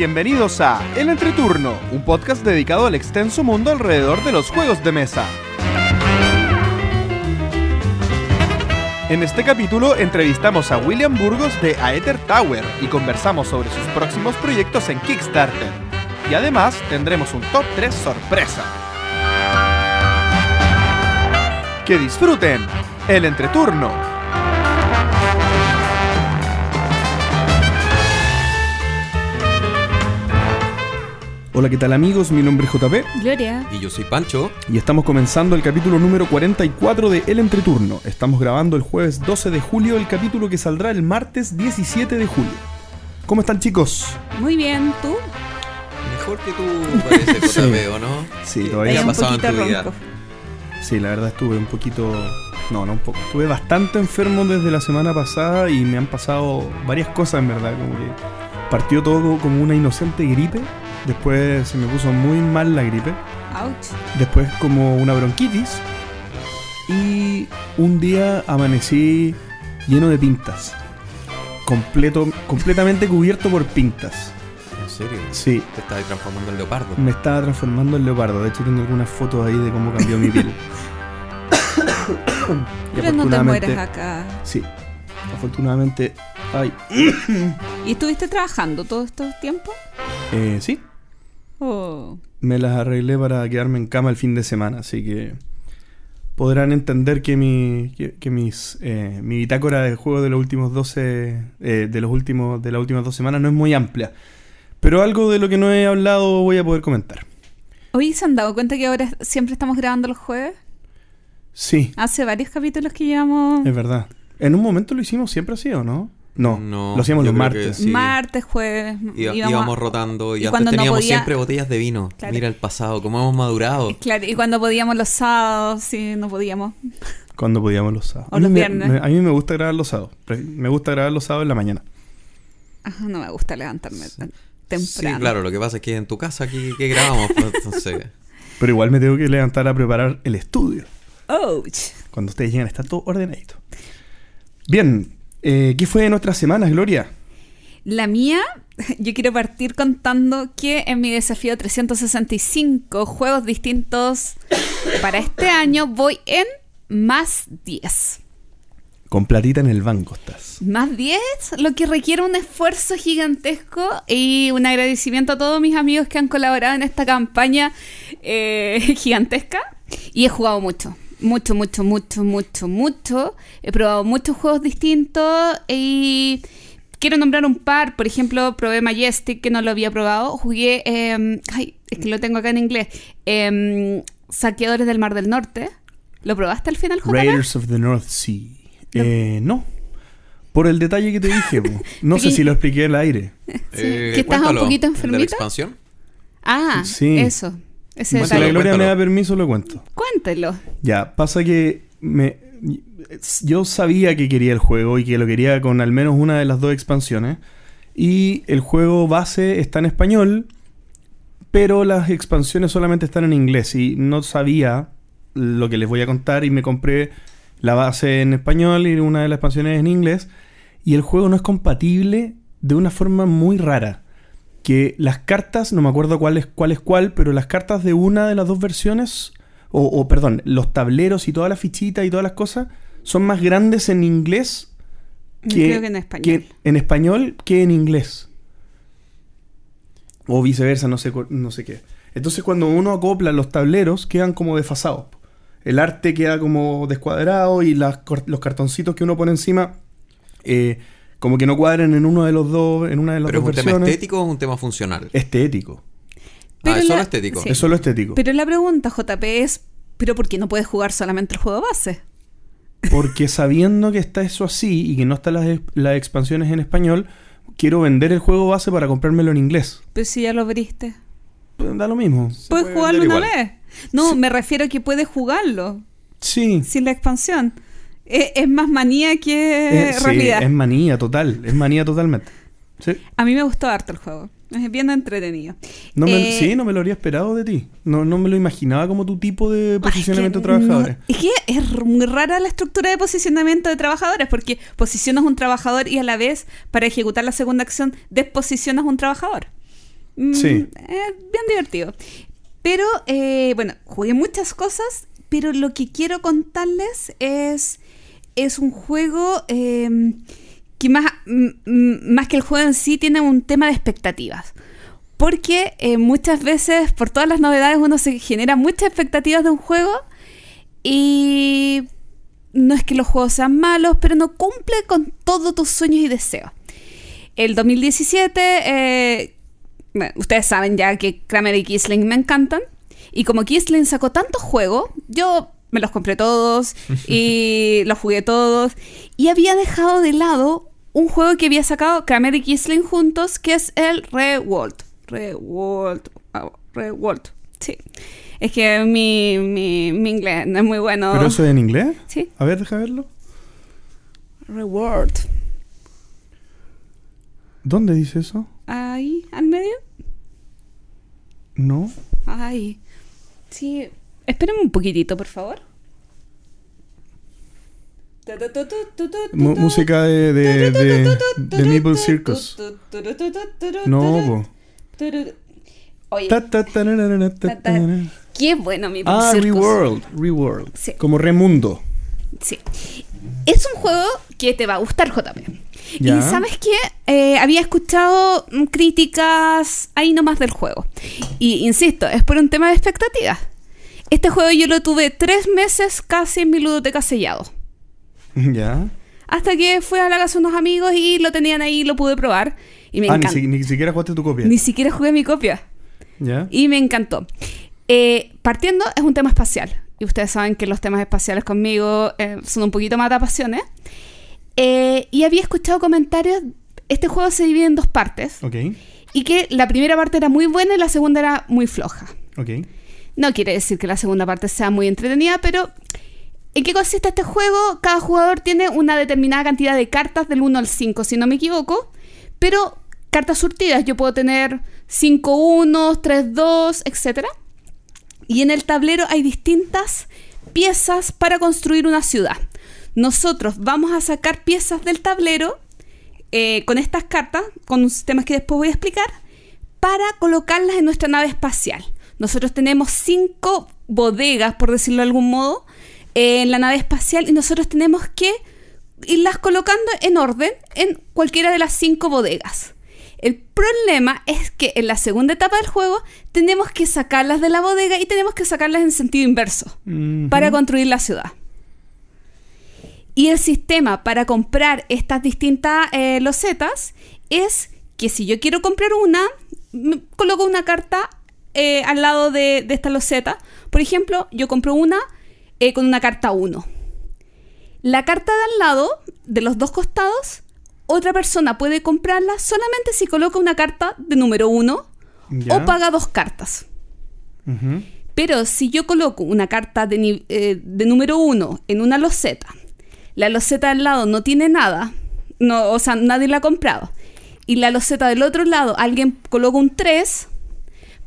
Bienvenidos a El Entreturno, un podcast dedicado al extenso mundo alrededor de los juegos de mesa. En este capítulo entrevistamos a William Burgos de Aether Tower y conversamos sobre sus próximos proyectos en Kickstarter. Y además tendremos un top 3 sorpresa. Que disfruten el entreturno. Hola, ¿qué tal amigos? Mi nombre es JP Gloria. Y yo soy Pancho. y estamos comenzando el capítulo número 44 de El Entreturno. Estamos grabando el jueves 12 de julio el capítulo que saldrá el martes 17 de julio. ¿Cómo están chicos? Muy bien, ¿tú? Mejor que tú parece Sí. JP, ¿o no? Sí, ¿Qué todavía ha pasado en tu vida? Sí, la verdad estuve un poquito... No, no un poco. Estuve bastante enfermo desde la semana pasada y me han pasado varias cosas en verdad. Como que partió todo como una inocente gripe. Después se me puso muy mal la gripe. Ouch. Después como una bronquitis. Y un día amanecí lleno de pintas. Completo, completamente cubierto por pintas. ¿En serio? Sí, Te estás transformando en leopardo. me estaba transformando en leopardo. De hecho tengo algunas fotos ahí de cómo cambió mi piel. Y Pero no te mueres acá. Sí. Afortunadamente. Ay. ¿Y estuviste trabajando todo este tiempo? Eh, sí. Oh. Me las arreglé para quedarme en cama el fin de semana, así que podrán entender que mi que, que mis eh, mi bitácora de juego de los últimos 12 eh, de los últimos de las últimas dos semanas no es muy amplia, pero algo de lo que no he hablado voy a poder comentar. Oye, ¿se han dado cuenta que ahora siempre estamos grabando los jueves? Sí, Hace varios capítulos que llevamos es verdad. En un momento lo hicimos siempre así, ¿o no? No, No, lo hacíamos los martes. sí. martes, jueves. Iba- íbamos rotando y, y antes cuando no teníamos podía- siempre botellas de vino. Claro. Mira el pasado, cómo hemos madurado. Claro, y cuando podíamos los sábados, sí, no podíamos. Cuando podíamos los sábados. O A mí los me- viernes. me- a mí me gusta grabar los sábados. Me gusta grabar los sábados en la mañana. Ajá, no me gusta levantarme tan temprano. Sí, claro, lo que pasa es que en tu casa aquí que grabamos, pues, entonces. Pero igual me tengo que levantar a preparar el estudio. Ouch. Cuando ustedes llegan está todo ordenadito. Bien, eh, ¿qué fue de nuestras semanas, Gloria? La mía, yo quiero partir contando que en mi desafío 365 juegos distintos para este año voy en más 10. Con platita en el banco estás. Más 10, lo que requiere un esfuerzo gigantesco y un agradecimiento a todos mis amigos que han colaborado en esta campaña eh, gigantesca. Y he jugado mucho, mucho, mucho, mucho, mucho, mucho. He probado muchos juegos distintos y quiero nombrar un par. Por ejemplo, probé Majestic, que no lo había probado. Jugué, eh, ay, es que lo tengo acá en inglés. eh, Saqueadores del Mar del Norte. ¿Lo probaste al final, JP? Raiders of the North Sea. Eh, no. Por el detalle que te dije, no sé si lo expliqué al aire. Eh, ¿Que estás un poquito ¿el ¿De la enfermita? expansión? Ah, Sí. eso. Ese Si la. Gloria me da permiso, lo cuento. Cuéntelo. Ya, pasa que me, yo sabía que quería el juego y que lo quería con al menos una de las dos expansiones. Y el juego base está en español, pero las expansiones solamente están en inglés. Y no sabía lo que les voy a contar y me compré la base en español y una de las expansiones en inglés. Y el juego no es compatible de una forma muy rara. Que las cartas, no me acuerdo cuál es cuál, es cuál pero las cartas de una de las dos versiones o, o, perdón, los tableros y todas las fichitas y todas las cosas son más grandes en inglés que, Creo que en español. que en español que en inglés. O viceversa, no sé, no sé qué. Entonces cuando uno acopla los tableros quedan como desfasados. El arte queda como descuadrado y las los cartoncitos que uno pone encima eh, como que no cuadran en uno de los dos, en una de las ¿Pero es un tema versiones. estético o un tema funcional? Estético. Pero ah, es la- solo estético. sí. Es solo estético. Pero la pregunta, JP, es: ¿pero por qué no puedes jugar solamente el juego base? Porque sabiendo que está eso así y que no están las, las expansiones en español, quiero vender el juego base para comprármelo en inglés. Pero si ya lo abriste. Pues da lo mismo. ¿Puedes puede jugarlo una igual. vez? No, Sí. me refiero a que puedes jugarlo Sí. sin la expansión. Es, es más manía que Eh, sí, realidad. es manía total. Es manía totalmente. Sí. A mí me gustó harto el juego. Es bien entretenido. No me, Eh, sí, no me lo habría esperado de ti. No, no me lo imaginaba como tu tipo de posicionamiento de trabajadores. no- es que es muy rara la estructura de posicionamiento de trabajadores, porque posicionas un trabajador y a la vez, para ejecutar la segunda acción, desposicionas un trabajador. Mm, Sí. eh, bien divertido. Pero, eh, bueno, jugué muchas cosas, pero lo que quiero contarles es, es un juego eh, que más, más que el juego en sí tiene un tema de expectativas. Porque eh, muchas veces, por todas las novedades, uno se genera muchas expectativas de un juego y no es que los juegos sean malos, pero no cumple con todos tus sueños y deseos. El 2017, eh, ustedes saben ya que Kramer y Kisling me encantan. Y como Kisling sacó tantos juegos, yo me los compré todos y los jugué todos. Y había dejado de lado un juego que había sacado Kramer y Kisling juntos, que es el. Revolt. ah, Revolt. Sí. Es que mi, mi, mi inglés no es muy bueno. ¿Pero eso es en inglés? Sí. A ver, deja verlo. Reward. ¿Dónde dice eso? Ahí, al medio. No. Ay. Sí. Espérenme un poquitito, por favor. Música de, de, de, Circus. No. Oye, qué bueno Meeple Ah, Circus. Reworld. Reworld. Sí. Como Remundo. Sí. Es un juego que te va a gustar, JP. Ya. Y sabes que había escuchado mm, críticas ahí nomás del juego. Y insisto, es por un tema de expectativas. Este juego yo lo tuve tres meses casi en mi ludoteca sellado. Ya. Hasta que fui a la casa de unos amigos y lo tenían ahí y lo pude probar. Y me Ah, ni, encantó. si- ni siquiera jugaste tu copia. Ni siquiera jugué mi copia. Ya. Y me encantó. Eh, partiendo, es un tema espacial. Y ustedes saben que los temas espaciales conmigo eh, son un poquito más de pasiones. Eh, y había escuchado comentarios. Este juego se divide en dos partes. Ok. Y que la primera parte era muy buena y la segunda era muy floja. Ok. No quiere decir que la segunda parte sea muy entretenida, pero ¿en qué consiste este juego? Cada jugador tiene una determinada cantidad de cartas del 1 al 5, si no me equivoco, pero cartas surtidas. Yo puedo tener 5 1, 3 2, etc. Y en el tablero hay distintas piezas para construir una ciudad. Nosotros vamos a sacar piezas del tablero eh, con estas cartas, con un sistema que después voy a explicar, para colocarlas en nuestra nave espacial. Nosotros tenemos cinco bodegas, por decirlo de algún modo, en la nave espacial y nosotros tenemos que irlas colocando en orden en cualquiera de las cinco bodegas. El problema es que en la segunda etapa del juego tenemos que sacarlas de la bodega y tenemos que sacarlas en sentido inverso para construir la ciudad. Y el sistema para comprar estas distintas eh, losetas es que si yo quiero comprar una, coloco una carta eh, al lado de, de esta loseta. Por ejemplo, yo compro una eh, con una carta 1. La carta de al lado, de los dos costados, otra persona puede comprarla solamente si coloca una carta de número 1 Ya. o paga dos cartas. Pero si yo coloco una carta de, eh, de número 1 en una loseta, la loseta al lado no tiene nada, no, o sea, nadie la ha comprado, y la loseta del otro lado alguien coloca un 3,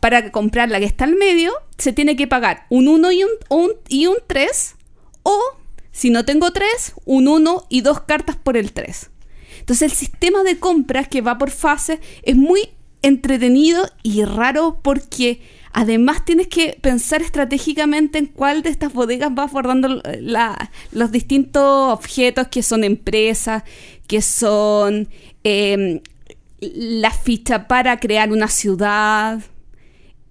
para comprar la que está al medio, se tiene que pagar un 1 y un, y un 3, o si no tengo 3, un 1 y dos cartas por el 3. Entonces el sistema de compras que va por fase es muy entretenido y raro porque además tienes que pensar estratégicamente en cuál de estas bodegas vas guardando los distintos objetos que son empresas, que son eh, la ficha para crear una ciudad.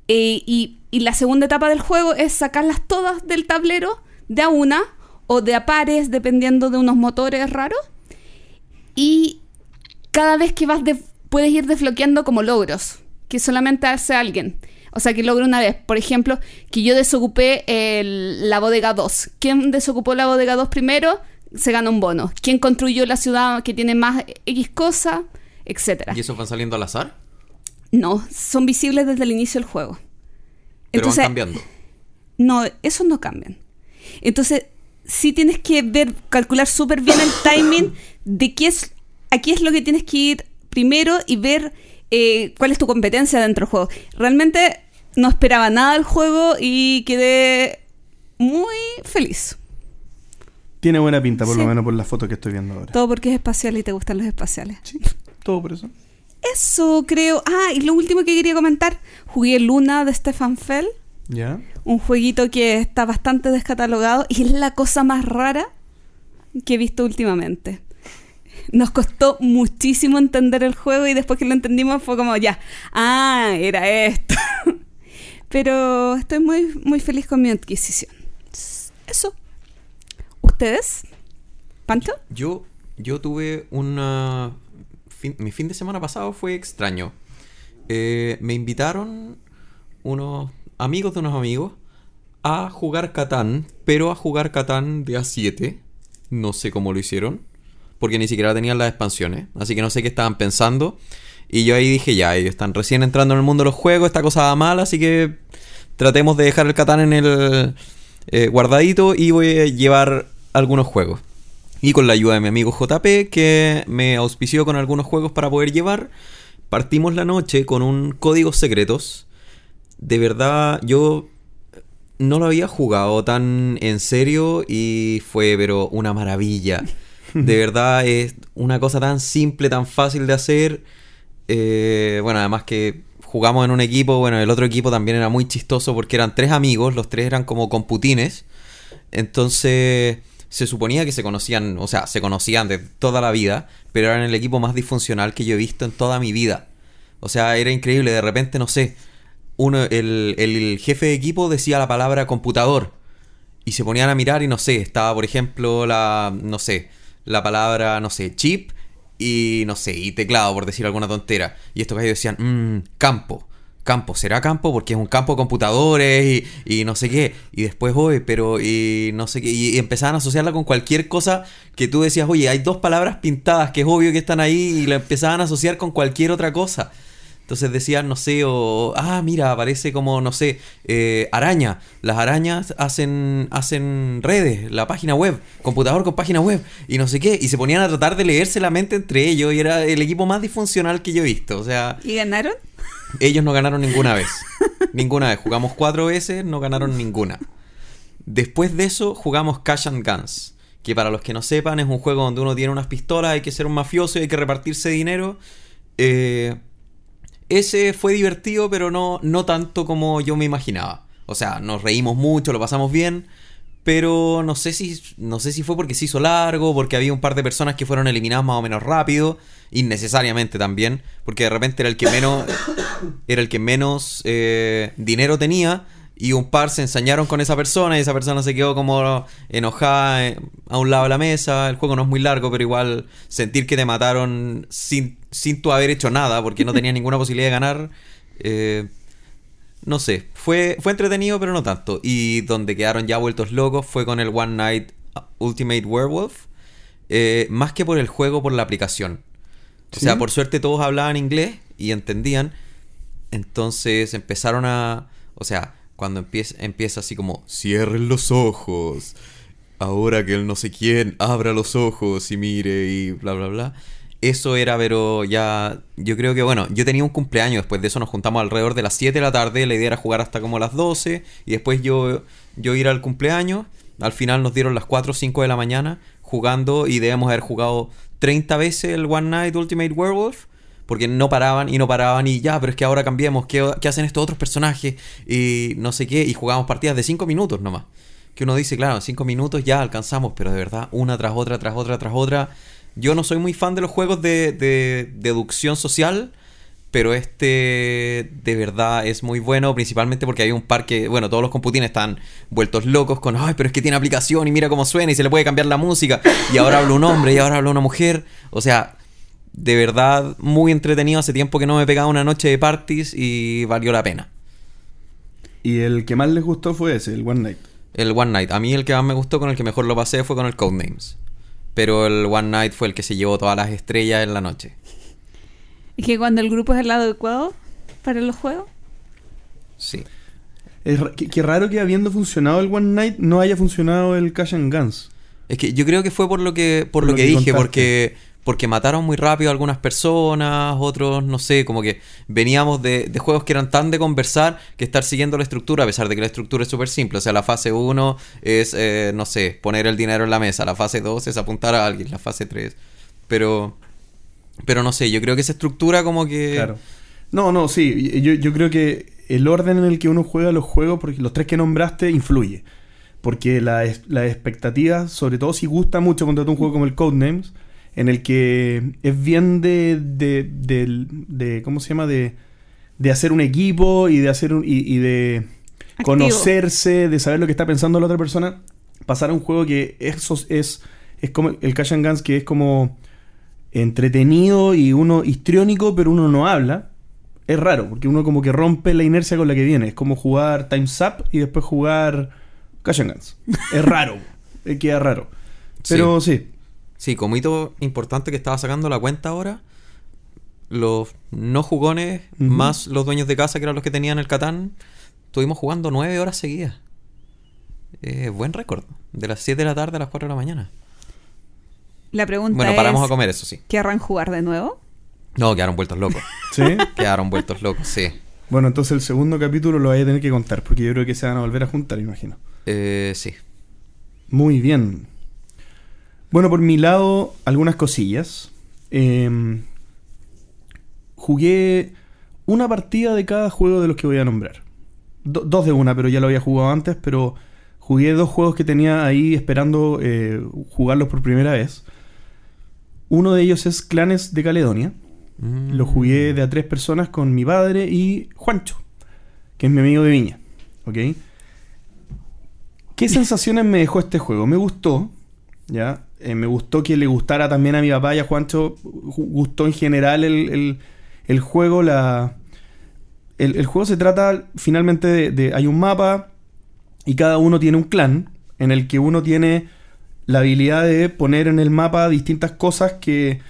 Eh, y, la segunda etapa del juego es sacarlas todas del tablero de a una o de a pares, dependiendo de unos motores raros. Y cada vez que vas, de- puedes ir desbloqueando como logros, que solamente hace alguien. O sea, que logro una vez. Por ejemplo, que yo desocupé el- la bodega 2. ¿Quién desocupó la bodega 2 primero? Se gana un bono. ¿Quién construyó la ciudad que tiene más X cosa? Etcétera. ¿Y esos van saliendo al azar? No, son visibles desde el inicio del juego. Pero Entonces, van cambiando. no, esos no cambian. Entonces, sí tienes que ver, calcular súper bien el timing de qué es, aquí es lo que tienes que ir primero y ver eh, cuál es tu competencia dentro del juego. Realmente no esperaba nada del juego y quedé muy feliz. Tiene buena pinta, por Sí. lo menos por la foto que estoy viendo ahora. Todo porque es espacial y te gustan los espaciales. Sí, todo por eso. Eso creo. Ah, y lo último que quería comentar. Jugué Luna de Stefan Fell. ¿Ya? Un jueguito que está bastante descatalogado y es la cosa más rara que he visto últimamente. Nos costó muchísimo entender el juego y después que lo entendimos fue como ya, ah, era esto. Pero estoy muy, muy feliz con mi adquisición. Eso. ¿Ustedes? ¿Pancho? Yo, yo tuve una... mi fin de semana pasado fue extraño. Eh, me invitaron unos amigos de unos amigos a jugar Catán, pero a jugar Catán de A7. No sé cómo lo hicieron, porque ni siquiera tenían las expansiones, así que no sé qué estaban pensando. Y yo ahí dije, ya, ellos están recién entrando en el mundo de los juegos, esta cosa va mal, así que tratemos de dejar el Catán en el eh, guardadito y voy a llevar algunos juegos. Y con la ayuda de mi amigo JP, que me auspició con algunos juegos para poder llevar, partimos la noche con un código secretos. De verdad, yo no lo había jugado tan en serio y fue, pero una maravilla. De verdad, es una cosa tan simple, tan fácil de hacer. Eh, bueno, además que jugamos en un equipo, bueno, el otro equipo también era muy chistoso porque eran tres amigos, los tres eran como computines. Entonces se suponía que se conocían, o sea, se conocían de toda la vida, pero eran el equipo más disfuncional que yo he visto en toda mi vida. O sea, era increíble, de repente, no sé, uno, el, el jefe de equipo decía la palabra computador y se ponían a mirar y no sé, estaba por ejemplo la, no sé, la palabra, no sé, chip y no sé, y teclado por decir alguna tontera. Y estos gallos decían, mmm, campo. Campo, ¿será campo? Porque es un campo de computadores y, no sé qué. Y después, oye, pero y no sé qué. Y, y empezaban a asociarla con cualquier cosa que tú decías, oye, hay dos palabras pintadas que es obvio que están ahí y la empezaban a asociar con cualquier otra cosa. Entonces decían, no sé, o, ah, mira, aparece como, no sé, eh, araña. Las arañas hacen, hacen redes, la página web, computador con página web, y no sé qué. Y se ponían a tratar de leerse la mente entre ellos, y era el equipo más disfuncional que yo he visto. O sea, ¿Y ganaron? Ellos no ganaron ninguna vez. ninguna vez. Jugamos cuatro veces, no ganaron ninguna. Después de eso, jugamos Cash and Guns. Que para los que no sepan, es un juego donde uno tiene unas pistolas, hay que ser un mafioso y hay que repartirse dinero. Eh, ese fue divertido, pero no, no tanto como yo me imaginaba. O sea, nos reímos mucho, lo pasamos bien. Pero no sé si. No sé si fue porque se hizo largo, porque había un par de personas que fueron eliminadas más o menos rápido. Innecesariamente también. Porque de repente era el que menos. Era el que menos eh, dinero tenía. Y un par se ensañaron con esa persona. Y esa persona se quedó como enojada eh, a un lado de la mesa. El juego no es muy largo, pero igual sentir que te mataron sin, sin tú haber hecho nada. Porque no tenías ninguna posibilidad de ganar. eh, no sé, fue, fue entretenido, pero no tanto. Y donde quedaron ya vueltos locos fue con el One Night Ultimate Werewolf. eh, más que por el juego, por la aplicación. O ¿Sí? sea, por suerte todos hablaban inglés y entendían. Entonces empezaron a. O sea, cuando empieza, empieza así como: cierren los ojos. Ahora que el no sé quién abra los ojos y mire y bla, bla, bla. Eso era, pero ya. Yo creo que, bueno, yo tenía un cumpleaños. Después de eso nos juntamos alrededor de las 7 de la tarde. La idea era jugar hasta como las 12. Y después yo, yo ir al cumpleaños. Al final nos dieron las 4 o 5 de la mañana jugando. Y debemos haber jugado 30 veces el One Night Ultimate Werewolf. Porque no paraban y no paraban. Y ya, pero es que ahora cambiemos. ¿Qué, qué hacen estos otros personajes? Y no sé qué. Y jugamos partidas de 5 minutos nomás. Que uno dice, claro, en 5 minutos ya alcanzamos. Pero de verdad, una tras otra, tras otra, tras otra. Yo no soy muy fan de los juegos de, de deducción social, pero este de verdad es muy bueno, principalmente porque hay un par que, bueno, todos los computines están vueltos locos con, ay, pero es que tiene aplicación y mira cómo suena y se le puede cambiar la música, y ahora habla un hombre y ahora habla una mujer, o sea, de verdad muy entretenido, hace tiempo que no me he pegado una noche de parties y valió la pena. Y el que más les gustó fue ese, el One Night. El One Night, a mí el que más me gustó, con el que mejor lo pasé, fue con el Codenames. Pero el One Night fue el que se llevó todas las estrellas en la noche. Es que cuando el grupo es el adecuado para los juegos. Sí. Es qué, qué raro que habiendo funcionado el One Night no haya funcionado el Cash and Guns. Es que yo creo que fue por lo que, por Por lo lo que, que dije, contaste. porque, porque mataron muy rápido a algunas personas, otros, no sé, como que veníamos de, de juegos que eran tan de conversar que estar siguiendo la estructura, a pesar de que la estructura es súper simple. O sea, la fase 1 es, eh, no sé, poner el dinero en la mesa, la fase 2 es apuntar a alguien, la fase 3. Pero Pero no sé, yo creo que esa estructura como que... Claro. No, no, sí. Yo, yo creo que el orden en el que uno juega los juegos, porque los tres que nombraste, influye. Porque la, es- la expectativa, sobre todo si gusta mucho cuando un juego como el Codenames, en el que es bien de, de, del- de- ¿cómo se llama? De, de hacer un equipo y de hacer un, y, y de Activo. conocerse, de saber lo que está pensando la otra persona, pasar a un juego que eso es, es como el Cash and Guns, que es como entretenido y uno histriónico, pero uno no habla. Es raro, porque uno como que rompe la inercia con la que viene. Es como jugar Time's Up y después jugar Cash and Guns. Es raro, eh, queda raro. Pero sí. Sí, como hito importante que estaba sacando la cuenta ahora, los no jugones más los dueños de casa, que eran los que tenían el Catán, estuvimos jugando nueve horas seguidas. Eh, buen récord. De las 7 de la tarde a las 4 de la mañana. La pregunta Bueno, es, paramos a comer, eso sí. ¿querrán jugar de nuevo? No, quedaron vueltos locos. ¿Sí? quedaron vueltos locos, sí. Bueno, entonces el segundo capítulo lo voy a tener que contar, porque yo creo que se van a volver a juntar, imagino. Eh, sí. Muy bien. Bueno, por mi lado, algunas cosillas. Em, jugué una partida de cada juego de los que voy a nombrar. Do- dos de una, pero ya lo había jugado antes, pero jugué dos juegos que tenía ahí esperando eh, jugarlos por primera vez. Uno de ellos es Clanes de Caledonia. Mm. Lo jugué de a tres personas con mi padre y Juancho, que es mi amigo de Viña. ¿Ok? ¿Qué sensaciones me dejó este juego? Me gustó, ¿ya? Eh, me gustó que le gustara también a mi papá y a Juancho. Ju- Gustó en general el, el- el juego. La, el, juego se trata finalmente de, de- Hay un mapa y cada uno tiene un clan en el que uno tiene la habilidad de poner en el mapa distintas cosas que,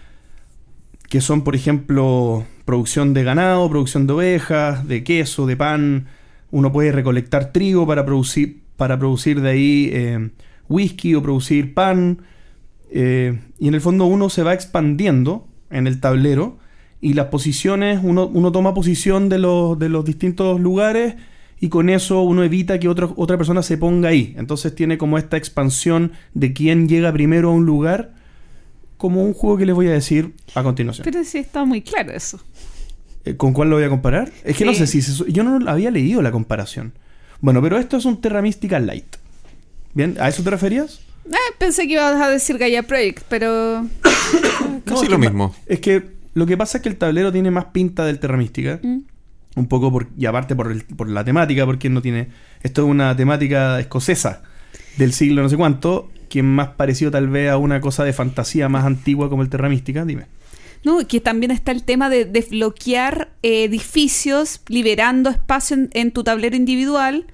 que son, por ejemplo, producción de ganado, producción de ovejas, de queso, de pan. Uno puede recolectar trigo para producir, para producir de ahí eh, whisky o producir pan. Eh, y en el fondo uno se va expandiendo en el tablero y las posiciones, uno, uno toma posición de los, de los distintos lugares y con eso uno evita que otro- otra persona se ponga ahí. Entonces tiene como esta expansión de quién llega primero a un lugar, como un juego que les voy a decir a continuación. Pero sí está muy claro eso. Eh, ¿Con cuál lo voy a comparar? Es que no sé si se- yo no había leído la comparación. Bueno, pero esto es un Terra Mística Light. ¿Bien? ¿A eso te referías? Eh, pensé que ibas a decir Gaia Project, pero... Casi es lo mismo. Es que lo que pasa es que el tablero tiene más pinta del Terra Mística. Mm. Un poco por, y aparte por, el- por la temática, porque no tiene. Esto es una temática escocesa del siglo no sé cuánto, que más parecido tal vez a una cosa de fantasía más antigua como el Terra Mística. Dime. No, que también está el tema de desbloquear eh, edificios, liberando espacio en, en tu tablero individual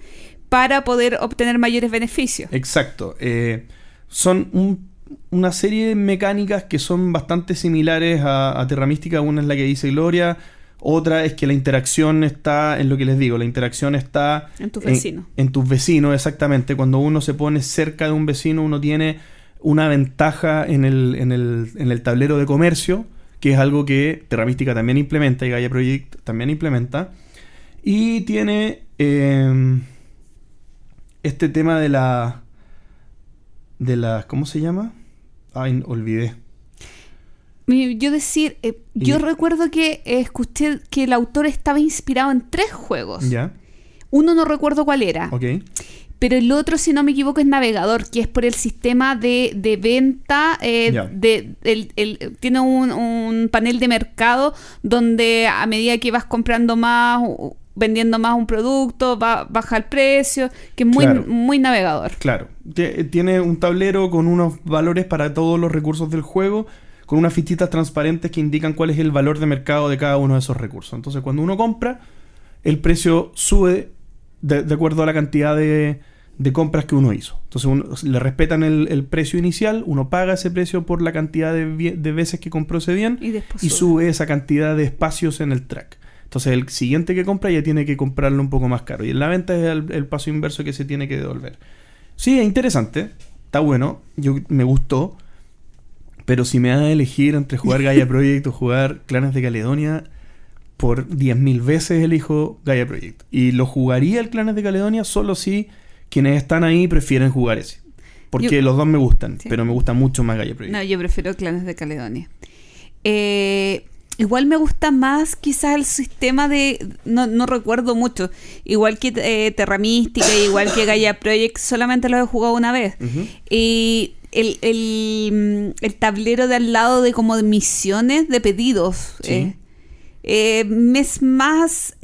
para poder obtener mayores beneficios. Exacto. Eh, son un- una serie de mecánicas que son bastante similares a, a Terra Mística. Una es la que dice Gloria. Otra es que la interacción está en lo que les digo. La interacción está En tus vecinos. En, tus vecinos, exactamente. Cuando uno se pone cerca de un vecino, uno tiene una ventaja en el, en el, en el tablero de comercio, que es algo que Terra Mística también implementa y Gaia Project también implementa. Y tiene eh, este tema de la. De la. ¿Cómo se llama? Ay, olvidé. Yo decir, eh, yo recuerdo que eh, escuché que el autor estaba inspirado en tres juegos. Ya, Uno no recuerdo cuál era, ok. pero el otro, si no me equivoco, es Navegador, que es por el sistema de, de venta. eh, de, el- el- tiene un, un panel de mercado donde a medida que vas comprando más, vendiendo más un producto, va, baja el precio, que es muy, Claro. muy navegador. Claro. Tie- Tiene un tablero con unos valores para todos los recursos del juego, con unas fichitas transparentes que indican cuál es el valor de mercado de cada uno de esos recursos. Entonces, cuando uno compra, el precio sube de, de acuerdo a la cantidad de, de compras que uno hizo. Entonces, uno- le respetan el, el precio inicial, uno paga ese precio por la cantidad de, veces que compró ese bien Y después y sube. sube esa cantidad de espacios en el track. Entonces el siguiente que compra ya tiene que comprarlo un poco más caro. Y en la venta es el, el paso inverso que se tiene que devolver. Sí, es interesante. Está bueno. Yo me gustó. Pero si me da a elegir entre jugar Gaia Project o jugar Clanes de Caledonia, por 10.000 veces elijo Gaia Project. Y lo jugaría el Clanes de Caledonia solo si quienes están ahí prefieren jugar ese. Porque Yo- los dos me gustan, Sí. pero me gusta mucho más Gaia Project. No, yo prefiero Clanes de Caledonia. Eh, igual me gusta más quizás el sistema de... No, no recuerdo mucho. Igual que eh, Terra Mística, igual que Gaia Project, solamente lo he jugado una vez. Y el, el, el tablero de al lado de como de misiones de pedidos. Sí. eh, eh, es más,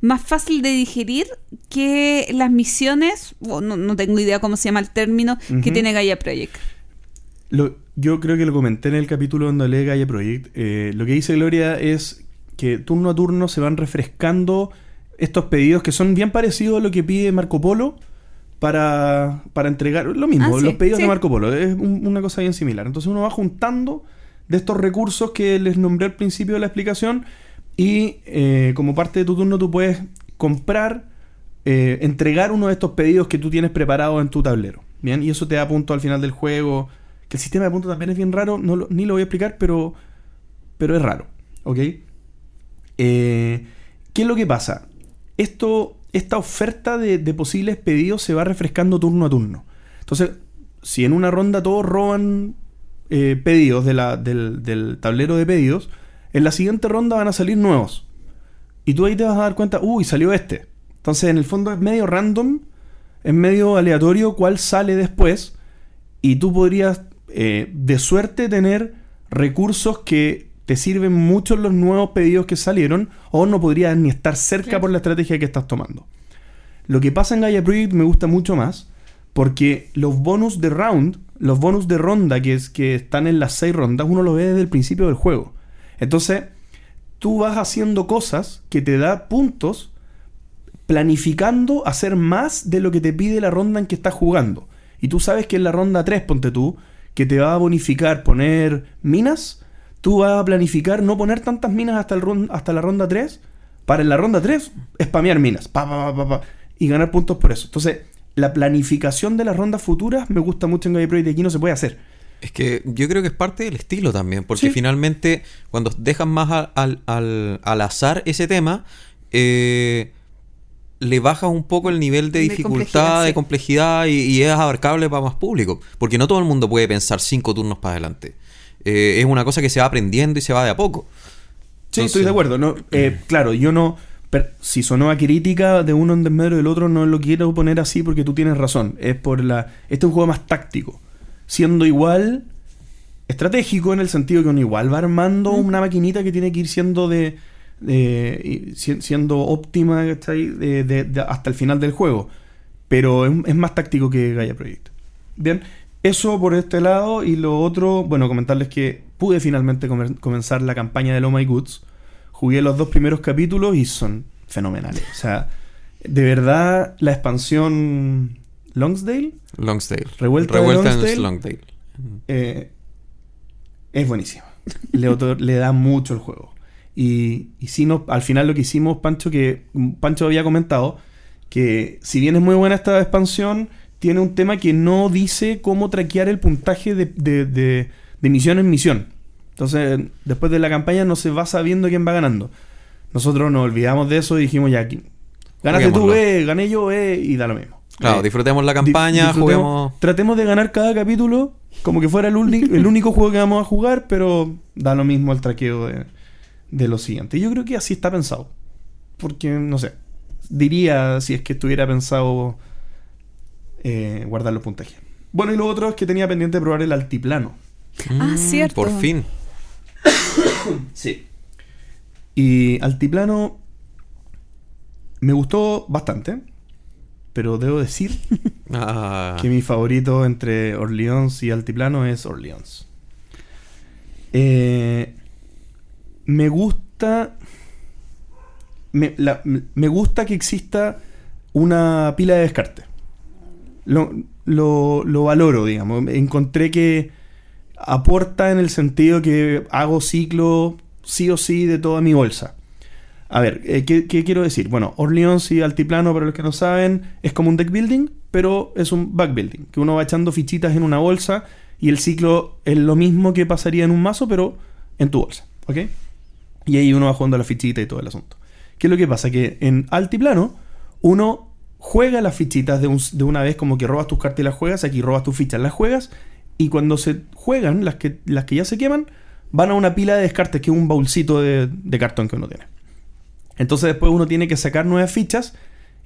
más fácil de digerir que las misiones, no, no tengo idea cómo se llama el término, que tiene Gaia Project. Lo- yo creo que lo comenté en el capítulo donde hablé de Gaia Project. Eh, lo que dice Gloria es que turno a turno se van refrescando estos pedidos que son bien parecidos a lo que pide Marco Polo para, para entregar. Lo mismo, Ah, sí, los pedidos sí. de Marco Polo. Es un- una cosa bien similar. Entonces uno va juntando de estos recursos que les nombré al principio de la explicación y eh, como parte de tu turno tú puedes comprar, eh, entregar uno de estos pedidos que tú tienes preparados en tu tablero. Bien, y eso te da puntos al final del juego. Que el sistema de puntos también es bien raro, ni lo voy a explicar, pero, pero es raro. ¿Ok? Eh, ¿Qué es lo que pasa? Esto, esta oferta de, de posibles pedidos se va refrescando turno a turno. Entonces, si en una ronda todos roban eh, pedidos del tablero de pedidos, en la siguiente ronda van a salir nuevos. Y tú ahí te vas a dar cuenta, uy, salió este. Entonces, en el fondo es medio random, es medio aleatorio cuál sale después. Y tú podrías, eh, de suerte, tener recursos que te sirven mucho en los nuevos pedidos que salieron, o no podrías ni estar cerca por la estrategia que estás tomando. Lo que pasa en Gaia Project me gusta mucho más, porque los bonus de round, los bonus de ronda que, es, que están en las seis rondas, uno lo ve desde el principio del juego. Entonces, tú vas haciendo cosas que te da puntos planificando hacer más de lo que te pide la ronda en que estás jugando. Y tú sabes que en la ronda 3, ponte tú, que te va a bonificar poner minas, tú vas a planificar no poner tantas minas hasta, el ron- hasta la ronda 3, para en la ronda 3 spamear minas, pa, pa, pa, pa, pa, y ganar puntos por eso. Entonces, la planificación de las rondas futuras me gusta mucho en Gaia Project y aquí no se puede hacer. Es que yo creo que es parte del estilo también, porque Sí. finalmente cuando dejan más al, al- al- al azar ese tema, eh, le bajas un poco el nivel de De dificultad, complejidad, de complejidad y, y es abarcable para más público, porque no todo el mundo puede pensar cinco turnos para adelante. Eh, es una cosa que se va aprendiendo y se va de a poco. Sí, Entonces- estoy de acuerdo. No, eh, claro, yo no. per- si sonó a crítica de uno en desmedro del otro, no lo quiero poner así porque tú tienes razón. Es por la. Este es un juego más táctico. Siendo igual estratégico en el sentido que uno igual va armando una maquinita que tiene que ir siendo de. Si- siendo óptima ¿cachai? De- de- de- hasta el final del juego. Pero es, es más táctico que Gaia Project. Bien, eso por este lado. Y lo otro, bueno, comentarles que pude finalmente comer- comenzar la campaña de Oh My Goods. Jugué los dos primeros capítulos y son fenomenales. O sea, de verdad, la expansión Longsdale Longsdale. Revuelta de Revuelta en Longsdale. Eh, es buenísima. Le da mucho el juego. Y, y sí, no, al final lo que hicimos, Pancho, que Pancho había comentado, que si bien es muy buena esta expansión, tiene un tema que no dice cómo traquear el puntaje de, de- de- de misión en misión. Entonces, después de la campaña no se va sabiendo quién va ganando. Nosotros nos olvidamos de eso y dijimos ya, aquí, ganaste tú, eh, gané yo, eh, y da lo mismo. Claro, Eh, disfrutemos la Di- campaña, disfrutemos- juguemos. Tratemos de ganar cada capítulo como que fuera el, el único juego que vamos a jugar, pero da lo mismo el traqueo de, de lo siguiente. Yo creo que así está pensado. Porque, no sé, diría si es que estuviera pensado eh, guardar los puntajes. Bueno, y lo otro es que tenía pendiente de probar el altiplano. Ah, Mm, cierto. Por fin. Sí. Y altiplano me gustó bastante, pero debo decir Ah, que mi favorito entre Orleans y Altiplano es Orleans. Eh, me gusta. Me, me gusta que exista una pila de descarte. Lo, lo- lo valoro, digamos. Encontré que aporta en el sentido que hago ciclo sí o sí de toda mi bolsa. A ver, eh, ¿qué, qué quiero decir? Bueno, Orleans y Altiplano, para los que no saben, es como un deck building, pero es un back building, que uno va echando fichitas en una bolsa y el ciclo es lo mismo que pasaría en un mazo, pero en tu bolsa, ¿ok? Y ahí uno va jugando la fichita y todo el asunto. ¿Qué es lo que pasa? Que en Altiplano uno juega las fichitas de, un- de una vez, como que robas tus cartas y las juegas, aquí robas tus fichas, las juegas, y cuando se juegan, las que, las que ya se queman, van a una pila de descartes, que es un baulcito de, de cartón que uno tiene. Entonces después uno tiene que sacar nuevas fichas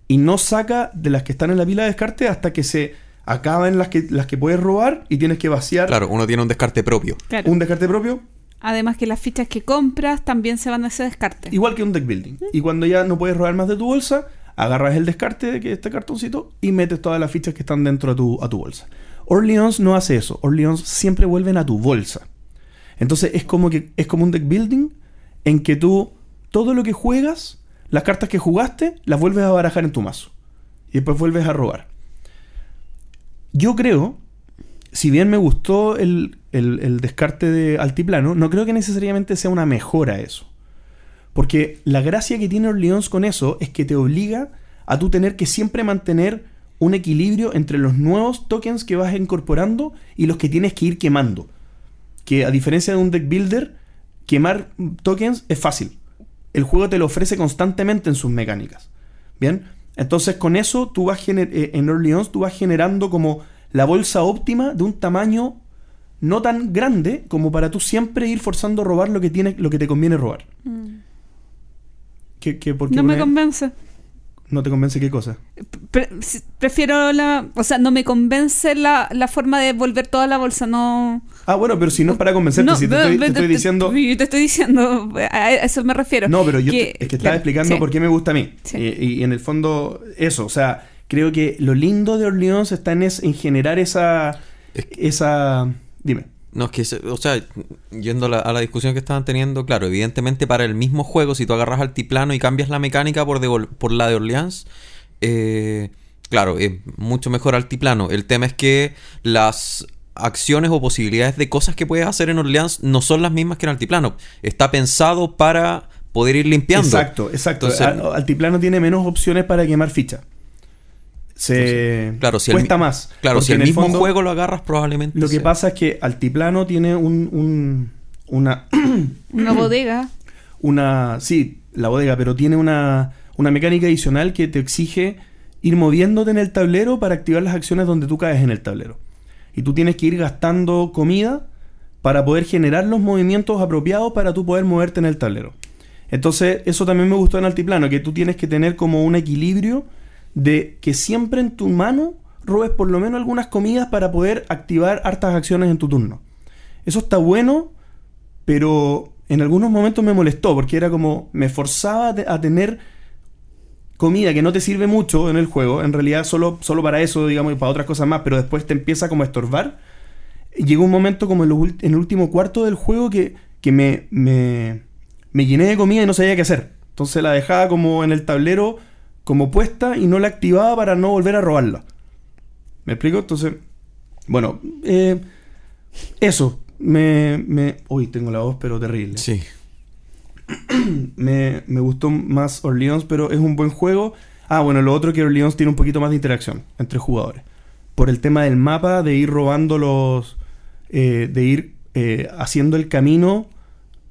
y no saca de las que están en la pila de descarte hasta que se acaban las que, las que puedes robar y tienes que vaciar Claro, uno tiene un descarte propio. Claro. un descarte propio, Además que las fichas que compras también se van a ese descarte. igual que un deck building. Y cuando ya no puedes robar más de tu bolsa, agarras el descarte de este cartoncito y metes todas las fichas que están dentro de tu, a tu bolsa. Orleans no hace eso. Orleans siempre vuelven a tu bolsa. Entonces es como que es como un deck building en que tú todo lo que juegas, las cartas que jugaste, las vuelves a barajar en tu mazo. Y después vuelves a robar. Yo creo, si bien me gustó el, el- descarte de altiplano, no creo que necesariamente sea una mejora eso. Porque la gracia que tiene Orleans con eso es que te obliga a tú tener que siempre mantener un equilibrio entre los nuevos tokens que vas incorporando y los que tienes que ir quemando. Que a diferencia de un deck builder, quemar tokens es fácil. El juego te lo ofrece constantemente en sus mecánicas. Bien, entonces con eso tú vas eh, en Orleans tú vas generando como la bolsa óptima de un tamaño no tan grande como para tú siempre ir forzando a robar lo que tiene, lo que te conviene robar. ¿Qué, qué- por qué Mm. No me convence. ¿No te convence qué cosa? Pre- prefiero la... O sea, no me convence la, la forma de volver toda la bolsa, no... Ah, bueno, pero si no es para convencerte, No, si te estoy, te estoy diciendo... Yo te estoy diciendo, a eso me refiero. No, pero yo Que- te- es que estaba claro, explicando sí. por qué me gusta a mí. Sí. Y, y en el fondo, eso, o sea, creo que lo lindo de Orleans está en, es- en generar esa... Es esa... Dime. No, es que, o sea, yendo a la, a la discusión que estaban teniendo, claro, evidentemente para el mismo juego, si tú agarras altiplano y cambias la mecánica por, de por la de Orleans, eh, claro, es mucho mejor altiplano. El tema es que las acciones o posibilidades de cosas que puedes hacer en Orleans no son las mismas que en altiplano. Está pensado para poder ir limpiando. Exacto, exacto. Entonces- Al- Altiplano tiene menos opciones para quemar ficha. Se Claro, si el cuesta más. Claro, si el en mismo fondo, juego lo agarras, probablemente. Lo que sea. pasa es que Altiplano tiene un, un- una, Una bodega. una. Sí, la bodega, pero tiene una, una mecánica adicional que te exige ir moviéndote en el tablero para activar las acciones donde tú caes en el tablero. Y tú tienes que ir gastando comida para poder generar los movimientos apropiados para tú poder moverte en el tablero. Entonces, eso también me gustó en Altiplano, que tú tienes que tener como un equilibrio de que siempre en tu mano robes por lo menos algunas comidas para poder activar hartas acciones en tu turno. Eso está bueno, pero en algunos momentos me molestó porque era como me forzaba a te- a tener comida que no te sirve mucho en el juego, en realidad solo, solo para eso, digamos, y para otras cosas más, pero después te empieza como a estorbar. Llegó un momento como en el último cuarto del juego que, que me, me, me llené de comida y no sabía qué hacer. Entonces la dejaba como en el tablero, como puesta, y no la activaba para no volver a robarla. ¿Me explico? Entonces, bueno, eh, eso. Me, me... Uy, tengo la voz, pero terrible. Sí. Me, me gustó más Orleans, pero es un buen juego. Ah, bueno, lo otro que Orleans tiene un poquito más de interacción entre jugadores. Por el tema del mapa, de ir robando los. eh, de ir eh, haciendo el camino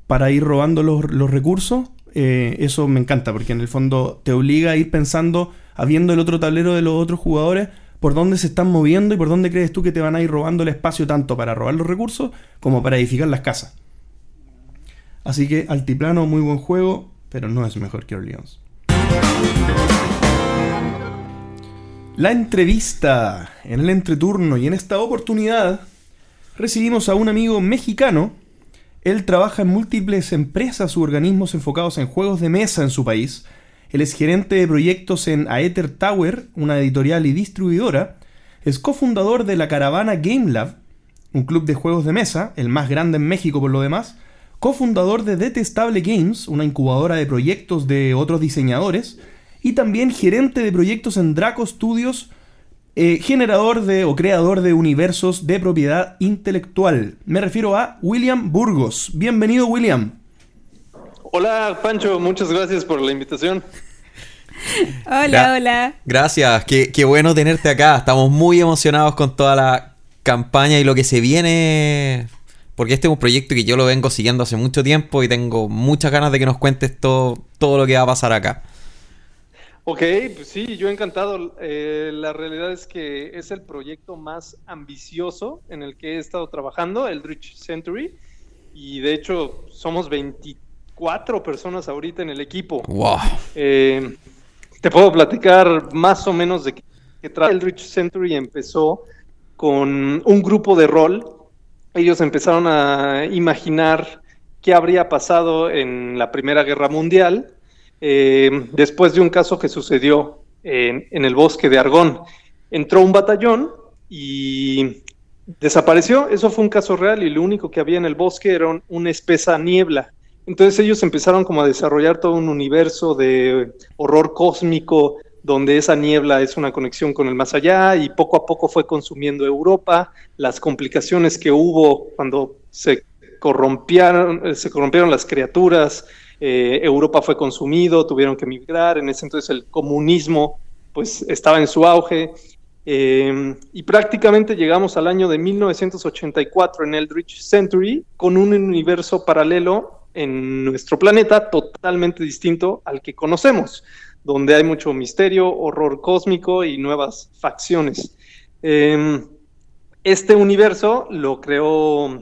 para ir robando los, los recursos. Eh, eso me encanta, porque en el fondo te obliga a ir pensando, habiendo el otro tablero de los otros jugadores, por dónde se están moviendo y por dónde crees tú que te van a ir robando el espacio tanto para robar los recursos como para edificar las casas. Así que Altiplano, muy buen juego, pero no es mejor que Orleans. La entrevista en el entreturno y en esta oportunidad recibimos a un amigo mexicano. Él trabaja en múltiples empresas u organismos enfocados en juegos de mesa en su país. Él es gerente de proyectos en Aether Tower, una editorial y distribuidora. Es cofundador de la caravana Game Lab, un club de juegos de mesa, el más grande en México por lo demás. Cofundador de Detestable Games, una incubadora de proyectos de otros diseñadores. Y también gerente de proyectos en Draco Studios, eh, generador de o creador de universos de propiedad intelectual. Me refiero a William Burgos. Bienvenido, William. Hola Pancho, muchas gracias por la invitación. Hola, Gra- hola. Gracias, qué, qué bueno tenerte acá. Estamos muy emocionados con toda la campaña y lo que se viene. Porque este es un proyecto que yo lo vengo siguiendo hace mucho tiempo y tengo muchas ganas de que nos cuentes todo, todo lo que va a pasar acá. Ok, pues sí, yo encantado. Eh, la realidad es que es el proyecto más ambicioso en el que he estado trabajando, el Rich Century. y de hecho somos 24 personas ahorita en el equipo. Wow. Eh, te puedo platicar más o menos de qué trata. El Rich Century empezó con un grupo de rol. Ellos empezaron a imaginar qué habría pasado en la Primera Guerra Mundial eh, después de un caso que sucedió en, el bosque de Argón. Entró un batallón y desapareció. Eso fue un caso real y lo único que había en el bosque era un- una espesa niebla. Entonces ellos empezaron como a desarrollar todo un universo de horror cósmico donde esa niebla es una conexión con el más allá y poco a poco fue consumiendo Europa, las complicaciones que hubo cuando se corrompieron, se corrompieron las criaturas, eh, Europa fue consumido, tuvieron que migrar, en ese entonces el comunismo pues estaba en su auge eh, y prácticamente llegamos al año de 1984 en Eldritch Century con un universo paralelo en nuestro planeta totalmente distinto al que conocemos, donde hay mucho misterio, horror cósmico y nuevas facciones. Eh, este universo lo creó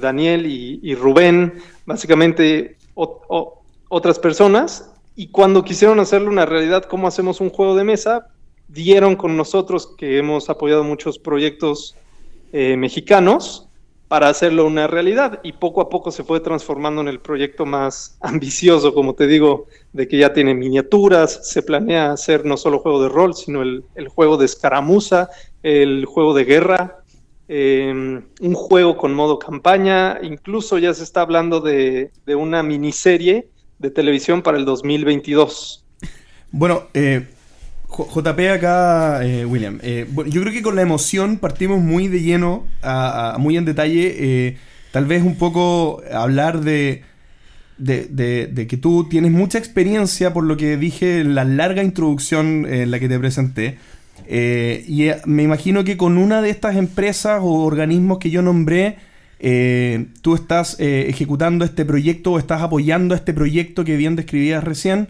Daniel y Rubén, básicamente otras personas, y cuando quisieron hacerlo una realidad, ¿cómo hacemos un juego de mesa? Dieron con nosotros, que hemos apoyado muchos proyectos eh, mexicanos, para hacerlo una realidad, y poco a poco se fue transformando en el proyecto más ambicioso, como te digo, de que ya tiene miniaturas, se planea hacer no solo juego de rol, sino el juego de escaramuza, el juego de guerra, eh, un juego con modo campaña, incluso ya se está hablando de, de una miniserie de televisión para el 2022. Bueno, eh, JP acá, eh, William. eh, yo creo que con la emoción partimos muy de lleno, a- muy en detalle. eh, tal vez un poco hablar de, de, de- de que tú tienes mucha experiencia, por lo que dije en la larga introducción en la que te presenté. Eh, y eh, me imagino que con una de estas empresas o organismos que yo nombré, eh, tú estás ejecutando este proyecto o estás apoyando este proyecto que bien describías recién.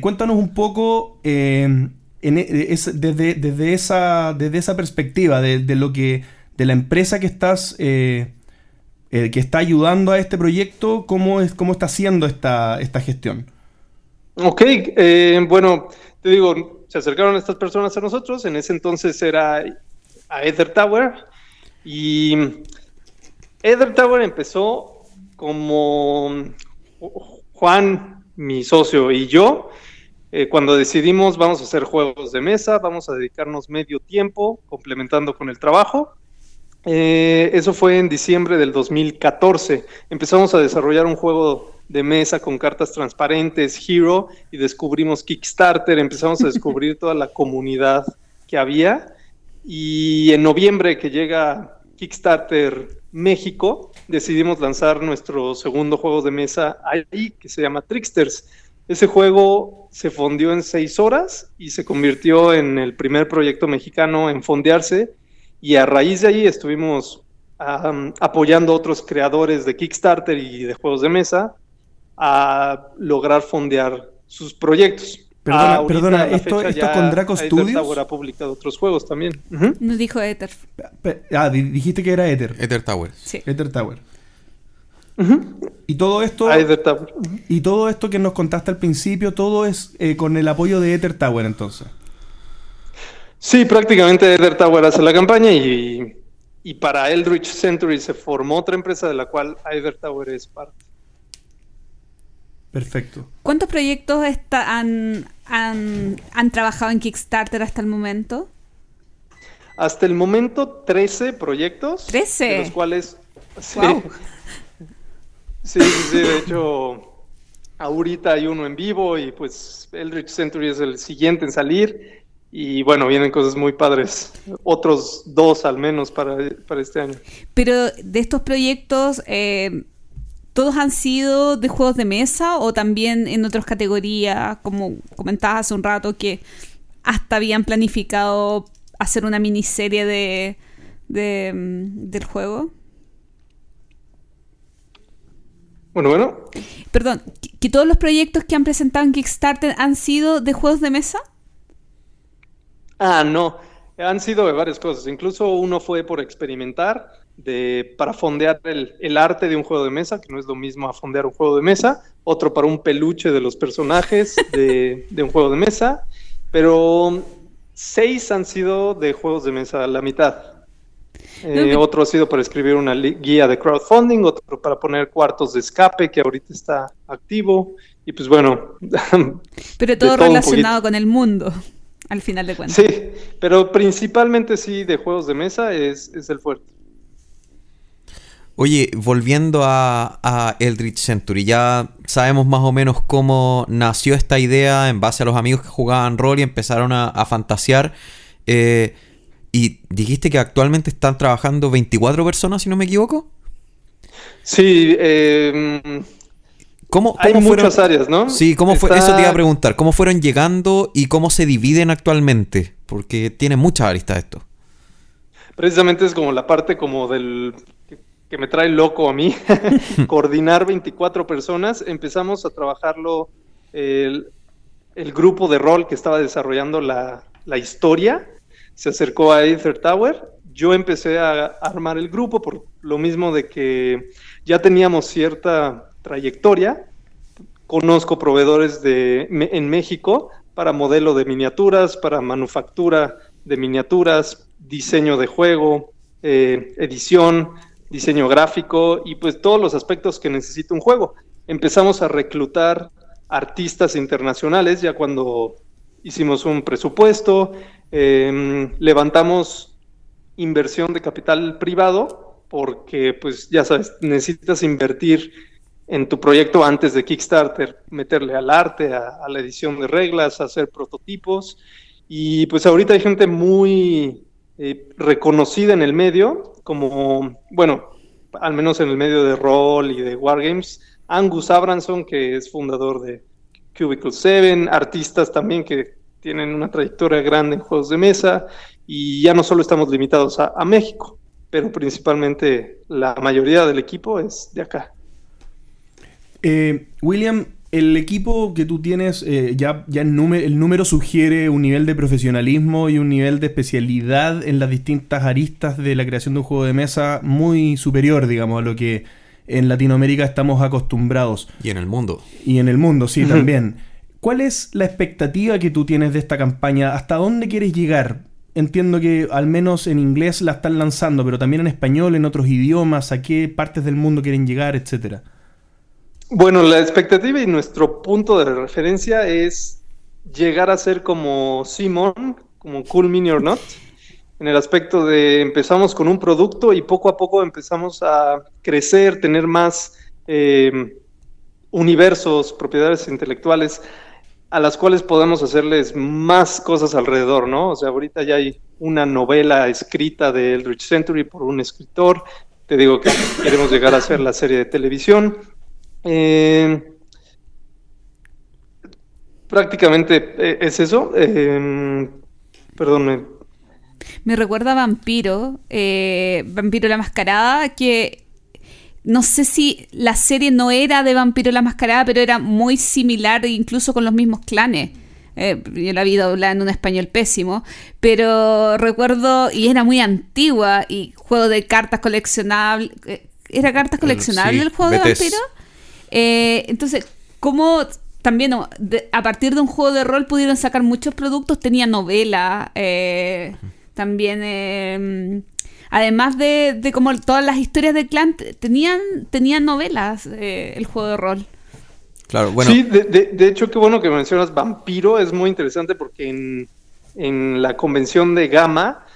Cuéntanos un poco e- es- desde, desde, esa, desde esa perspectiva, de, lo que, de la empresa que estás que está ayudando a este proyecto, cómo, es, cómo está haciendo esta, esta gestión. Ok, bueno, te digo, se acercaron estas personas a nosotros, en ese entonces era a Ether Tower, y Ether Tower empezó como Juan, mi socio, y yo, eh, cuando decidimos vamos a hacer juegos de mesa, vamos a dedicarnos medio tiempo complementando con el trabajo. Eh, eso fue en diciembre del 2014. Empezamos a desarrollar un juego de mesa con cartas transparentes, Hero, y descubrimos Kickstarter, empezamos a descubrir toda la comunidad que había. Y en noviembre que llega Kickstarter México, decidimos lanzar nuestro segundo juego de mesa ahí, que se llama Tricksters. Ese juego se fondió en seis horas y se convirtió en el primer proyecto mexicano en fondearse. Y a raíz de ahí estuvimos um, apoyando a otros creadores de Kickstarter y de juegos de mesa a lograr fondear sus proyectos. Perdona, Ahorita, perdona, ¿esto- esto con Draco Aether Studios? Tower ha publicado otros juegos también. Nos dijo Ether. Ah, di- dijiste que era Ether. Ether Tower. Sí. Ether Tower. Y todo esto, Aether Tower. Ujú. y todo esto que nos contaste al principio, todo es eh, con el apoyo de Ether Tower entonces. Sí, prácticamente Ether Tower hace la campaña y, y para Eldritch Century se formó otra empresa de la cual Aether Tower es parte. Perfecto. ¿Cuántos proyectos está- han, han, han trabajado en Kickstarter hasta el momento? Hasta el momento, 13 proyectos. 13. De los cuales. Sí, Wow. sí, sí, sí, de hecho, ahorita hay uno en vivo y pues Eldritch Century es el siguiente en salir. Y bueno, vienen cosas muy padres. Otros dos al menos para, para este año. Pero de estos proyectos, eh, ¿todos han sido de juegos de mesa o también en otras categorías? Como comentabas hace un rato, que hasta habían planificado hacer una miniserie de, de, mm, del juego. Bueno, bueno. Perdón, ¿que- ¿que todos los proyectos que han presentado en Kickstarter han sido de juegos de mesa? Ah, no. Han sido de varias cosas. Incluso uno fue por experimentar. de, para fondear el, el, arte de un juego de mesa, que no es lo mismo a fondear un juego de mesa, otro para un peluche de los personajes de, de un juego de mesa, pero seis han sido de juegos de mesa, la mitad. Eh, otro ha sido para escribir una guía de crowdfunding, otro para poner cuartos de escape, que ahorita está activo. Y pues bueno. Pero todo, todo relacionado con el mundo, al final de cuentas. Sí, pero principalmente sí de juegos de mesa es, es el fuerte. Oye, volviendo a, a, Eldritch Century, ya sabemos más o menos cómo nació esta idea en base a los amigos que jugaban rol y empezaron a, a fantasear. Eh, y dijiste que actualmente están trabajando 24 personas, si no me equivoco. Sí, eh, ¿Cómo, hay muchas áreas, ¿no? Sí, ¿cómo fue? Eso te iba a preguntar. ¿Cómo fueron llegando y cómo se dividen actualmente? Porque tiene muchas aristas esto. Precisamente es como la parte como del que me trae loco a mí, coordinar 24 personas. Empezamos a trabajarlo el, el, grupo de rol que estaba desarrollando la, la historia se acercó a Ether Tower. Yo empecé a armar el grupo por lo mismo de que ya teníamos cierta trayectoria. Conozco proveedores de, en México para modelo de miniaturas, para manufactura de miniaturas, diseño de juego, eh, edición, diseño gráfico y pues todos los aspectos que necesita un juego. Empezamos a reclutar artistas internacionales ya cuando hicimos un presupuesto, eh, levantamos inversión de capital privado porque, pues ya sabes, necesitas invertir en tu proyecto antes de Kickstarter, meterle al arte, a, la edición de reglas, a hacer prototipos. Y pues ahorita hay gente muy eh, reconocida en el medio, como, bueno, al menos en el medio de rol y de Wargames, Angus Abranson, que es fundador de Cubicle 7, artistas también que tienen una trayectoria grande en juegos de mesa y ya no solo estamos limitados a, a México, pero principalmente la mayoría del equipo es de acá. Eh, William, el equipo que tú tienes, eh, ya, ya el, número, el, número, sugiere un nivel de profesionalismo y un nivel de especialidad en las distintas aristas de la creación de un juego de mesa muy superior, digamos, a lo que en Latinoamérica estamos acostumbrados. Y en el mundo. Y en el mundo, sí, también. ¿Cuál es la expectativa que tú tienes de esta campaña? ¿Hasta dónde quieres llegar? Entiendo que al menos en inglés la están lanzando, pero también en español, en otros idiomas, a qué partes del mundo quieren llegar, etcétera. Bueno, la expectativa y nuestro punto de referencia es llegar a ser como Simon, como Cool Mini or Not, en el aspecto de empezamos con un producto y poco a poco empezamos a crecer, tener más eh, universos, propiedades intelectuales a las cuales podemos hacerles más cosas alrededor, ¿no? O sea, ahorita ya hay una novela escrita de Eldritch Century por un escritor. Te digo que queremos llegar a hacer la serie de televisión. Eh, prácticamente eh, es eso. Eh, perdón. Me... me... recuerda a Vampiro, eh, Vampiro la Mascarada, que no sé si la serie no era de Vampiro la Mascarada, pero era muy similar incluso con los mismos clanes. Eh, yo la vi doblada en un español pésimo, pero recuerdo, y era muy antigua, y juego de cartas coleccionables. ¿Era cartas coleccionables sí, el juego Betes. de Vampiro? Eh, entonces, ¿cómo también de, a partir de un juego de rol pudieron sacar muchos productos? Tenía novela, eh, también eh, además de, de, como todas las historias de clan, tenían, tenían novelas eh, el juego de rol. Claro, bueno. Sí, de, de, de, hecho, qué bueno que mencionas Vampiro, es muy interesante porque en, en la convención de Gama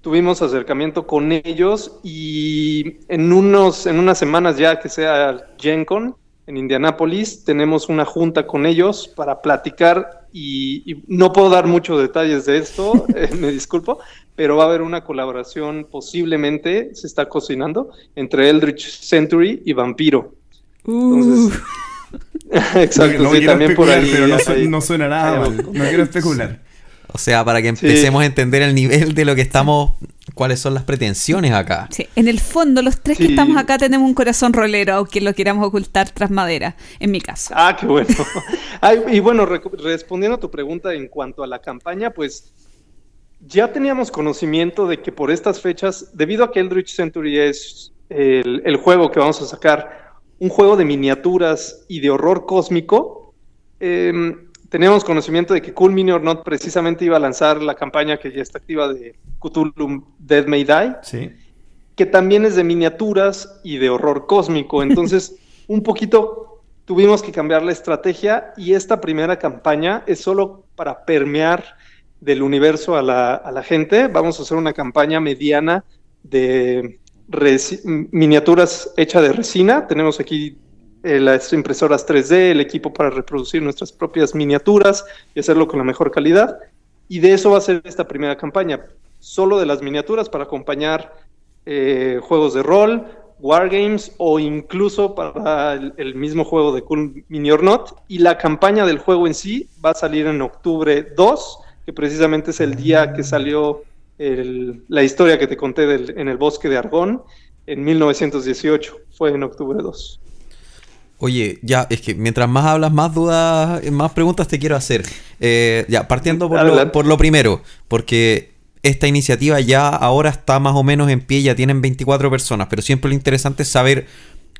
tuvimos acercamiento con ellos y en, unos, en unas semanas ya que sea Gen Con en Indianápolis, tenemos una junta con ellos para platicar y, y no puedo dar muchos detalles de esto, eh, me disculpo, pero va a haber una colaboración posiblemente, se está cocinando, entre Eldritch Century y Vampiro. Entonces, uh. exacto, no, sí, también por ahí. Pero no, ahí, no suena nada mal, no quiero especular. O sea, para que empecemos sí. a entender el nivel de lo que estamos, cuáles son las pretensiones acá. Sí, en el fondo, los tres sí. que estamos acá tenemos un corazón rolero, aunque lo queramos ocultar tras madera, en mi caso. Ah, qué bueno. Ay, y bueno, re respondiendo a tu pregunta en cuanto a la campaña, pues ya teníamos conocimiento de que por estas fechas, debido a que Eldritch Century es el, el juego que vamos a sacar, un juego de miniaturas y de horror cósmico, em, teníamos conocimiento de que Cool Mini or Not precisamente iba a lanzar la campaña que ya está activa de Cthulhu Dead May Die, Sí. que también es de miniaturas y de horror cósmico. Entonces, un poquito tuvimos que cambiar la estrategia y esta primera campaña es solo para permear del universo a la, a la gente. Vamos a hacer una campaña mediana de miniaturas hecha de resina. Tenemos aquí eh, las impresoras 3D, el equipo para reproducir nuestras propias miniaturas y hacerlo con la mejor calidad. Y de eso va a ser esta primera campaña. Solo de las miniaturas para acompañar eh, juegos de rol, wargames o incluso para el, mismo juego de Cool Mini or Not. Y la campaña del juego en sí va a salir en octubre 2, que precisamente es el día que salió la historia que te conté en el bosque de Argón en 1918. Fue en octubre 2. Oye, ya, es que mientras más hablas, más dudas, más preguntas te quiero hacer. Eh, ya, partiendo por lo, por lo primero, porque esta iniciativa ya ahora está más o menos en pie, ya tienen 24 personas, pero siempre lo interesante es saber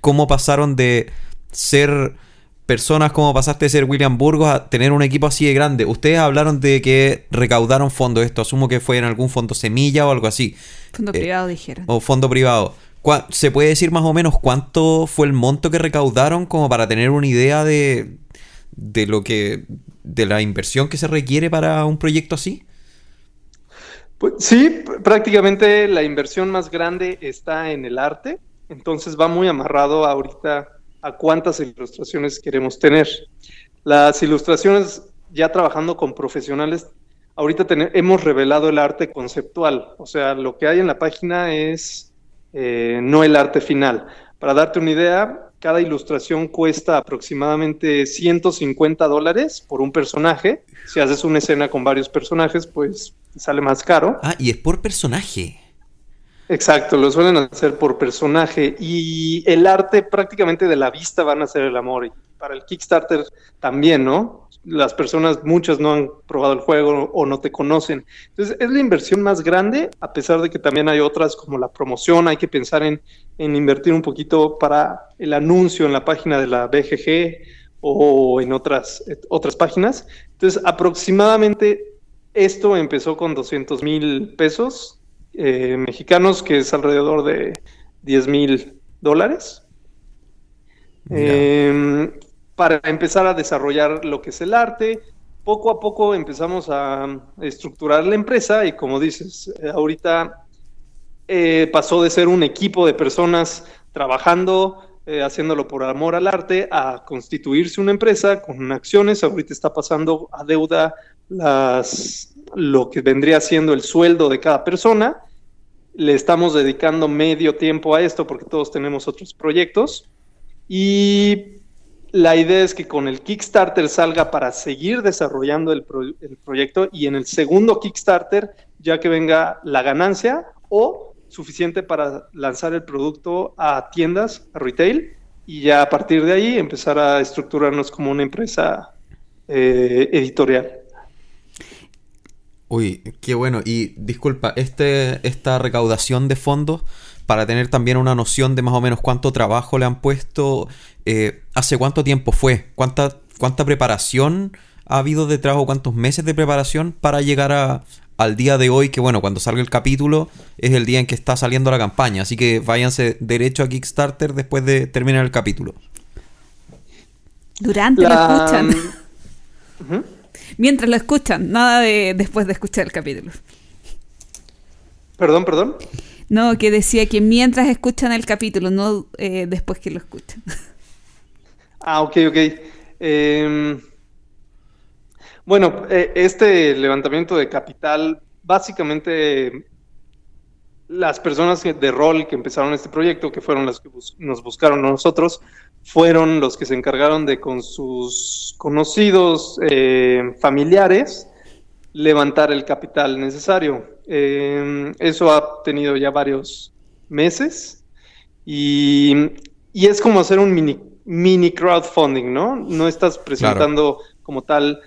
cómo pasaron de ser personas, cómo pasaste de ser William Burgos a tener un equipo así de grande. Ustedes hablaron de que recaudaron fondos, esto asumo que fue en algún fondo semilla o algo así, Fondo Eh, privado, dijeron. o fondo privado. ¿Cuá- ¿Se puede decir más o menos cuánto fue el monto que recaudaron como para tener una idea de, de lo que de la inversión que se requiere para un proyecto así? Pues, sí, pr- prácticamente la inversión más grande está en el arte, entonces va muy amarrado ahorita a cuántas ilustraciones queremos tener. Las ilustraciones, ya trabajando con profesionales, ahorita hemos revelado el arte conceptual, o sea, lo que hay en la página es eh, no el arte final. Para darte una idea, cada ilustración cuesta aproximadamente 150 dólares por un personaje. Si haces una escena con varios personajes, pues sale más caro. Ah, y es por personaje. Exacto, lo suelen hacer por personaje y el arte prácticamente de la vista van a ser el amor. Y para el Kickstarter también, ¿no? Las personas, muchas no han probado el juego o no te conocen. Entonces, es la inversión más grande, a pesar de que también hay otras como la promoción, hay que pensar en, en invertir un poquito para el anuncio en la página de la BGG o en otras, otras páginas. Entonces, aproximadamente esto empezó con 200 mil pesos eh, mexicanos, que es alrededor de 10 mil dólares. Eh, para empezar a desarrollar lo que es el arte, poco a poco empezamos a estructurar la empresa y como dices, eh, ahorita eh, pasó de ser un equipo de personas trabajando, eh, haciéndolo por amor al arte, a constituirse una empresa con acciones. Ahorita está pasando a deuda lo que vendría siendo el sueldo de cada persona. Le estamos dedicando medio tiempo a esto porque todos tenemos otros proyectos. Y la idea es que con el Kickstarter salga para seguir desarrollando el, pro- el proyecto y en el segundo Kickstarter ya que venga la ganancia o suficiente para lanzar el producto a tiendas, a retail, y ya a partir de ahí empezar a estructurarnos como una empresa eh, editorial. Uy, qué bueno. Y disculpa, este, esta recaudación de fondos, para tener también una noción de más o menos cuánto trabajo le han puesto, eh, ¿hace cuánto tiempo fue? ¿Cuánta, ¿Cuánta preparación ha habido detrás o cuántos meses de preparación para llegar a, al día de hoy? Que bueno, cuando salga el capítulo es el día en que está saliendo la campaña. Así que váyanse derecho a Kickstarter después de terminar el capítulo. Durante lo La- escuchan. Ujú. Mientras lo escuchan, nada de después de escuchar el capítulo. Perdón, perdón. No, que decía que mientras escuchan el capítulo, no eh, después que lo escuchan. Ah, ok, ok. Em, bueno, eh, este levantamiento de capital, básicamente las personas de rol que empezaron este proyecto, que fueron las que nos buscaron a nosotros, fueron los que se encargaron de con sus conocidos eh, familiares levantar el capital necesario. Em, eso ha tenido ya varios meses y, y es como hacer un mini, mini crowdfunding, ¿no? No estás presentando como tal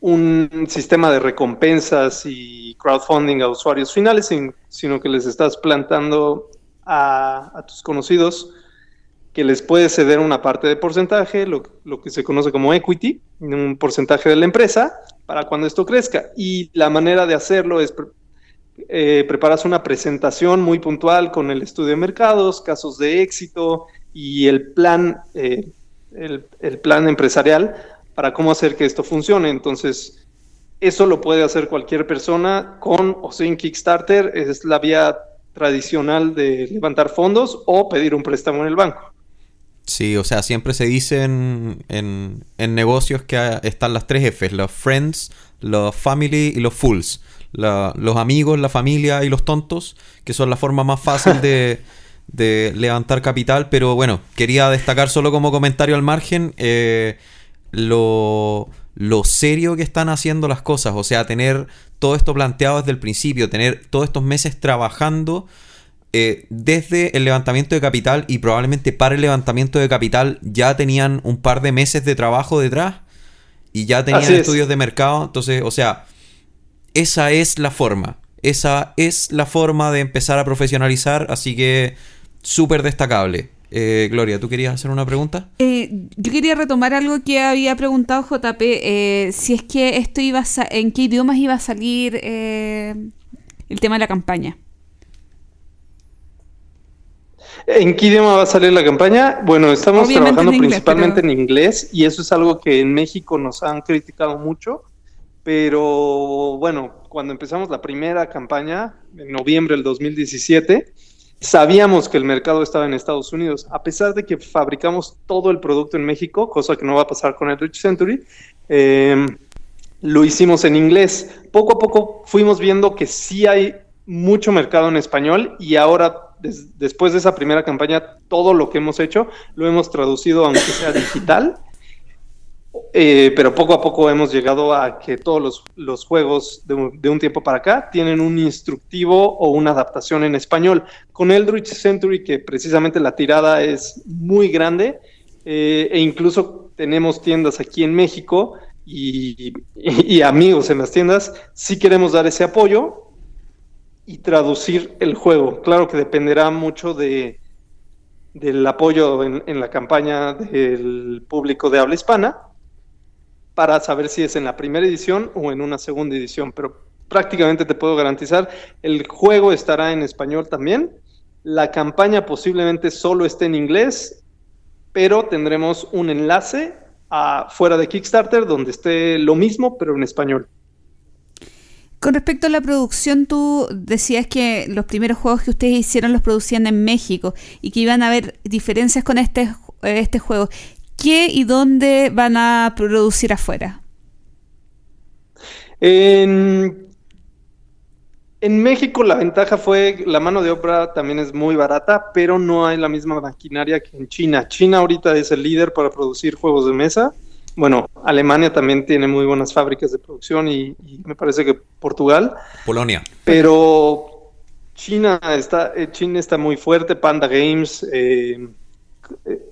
un sistema de recompensas y crowdfunding a usuarios finales, sino que les estás plantando a, tus conocidos que les puedes ceder una parte de porcentaje, lo, que se conoce como equity, un porcentaje de la empresa, para cuando esto crezca. Y la manera de hacerlo es eh, preparas una presentación muy puntual con el estudio de mercados, casos de éxito y el plan, eh, el, plan empresarial para cómo hacer que esto funcione. Entonces, eso lo puede hacer cualquier persona con o sin Kickstarter. Es la vía tradicional de levantar fondos o pedir un préstamo en el banco. Sí, o sea, siempre se dice en, en, negocios que están las tres Fs, los friends, los family y los fools los amigos, la familia y los tontos, que son la forma más fácil de, levantar capital. Pero bueno, quería destacar solo como comentario al margen eh, lo, serio que están haciendo las cosas. O sea, tener todo esto planteado desde el principio, tener todos estos meses trabajando. Eh, desde el levantamiento de capital y probablemente para el levantamiento de capital ya tenían un par de meses de trabajo detrás y ya tenían estudios de mercado. Entonces, o sea, esa es la forma. Esa es la forma de empezar a profesionalizar, así que súper destacable. Eh, Gloria, ¿tú querías hacer una pregunta? Eh, yo quería retomar algo que había preguntado JP, eh, si es que esto iba a en qué idiomas iba a salir el tema de la campaña. ¿En qué idioma va a salir la campaña? Bueno, estamos trabajando principalmente en inglés y eso es algo que en México nos han criticado mucho pero bueno, cuando empezamos la primera campaña, en noviembre del 2017, sabíamos que el mercado estaba en Estados Unidos, a pesar de que fabricamos todo el producto en México, cosa que no va a pasar con el Rich Century. Em, lo hicimos en inglés. Poco a poco fuimos viendo que sí hay mucho mercado en español y ahora, después de esa primera campaña, todo lo que hemos hecho lo hemos traducido, aunque sea digital, eh, pero poco a poco hemos llegado a que todos los, juegos de un, tiempo para acá tienen un instructivo o una adaptación en español. Con Eldritch Century, que precisamente la tirada es muy grande, eh, e incluso tenemos tiendas aquí en México y, amigos en las tiendas, sí queremos dar ese apoyo y traducir el juego. Claro que dependerá mucho de, del apoyo en la campaña del público de habla hispana para saber si es en la primera edición o en una segunda edición, pero prácticamente te puedo garantizar, el juego estará en español también, la campaña posiblemente solo esté en inglés, pero tendremos un enlace a, fuera de Kickstarter donde esté lo mismo, pero en español. Con respecto a la producción, tú decías que los primeros juegos que ustedes hicieron los producían en México y que iban a haber diferencias con este, este juego. ¿Qué y dónde van a producir afuera? En, México la ventaja fue la mano de obra también es muy barata, pero no hay la misma maquinaria que en China. China ahorita es el líder para producir juegos de mesa. Bueno, Alemania también tiene muy buenas fábricas de producción y, me parece que Portugal. Polonia. Pero China está, eh, China está muy fuerte, Panda Games. Eh,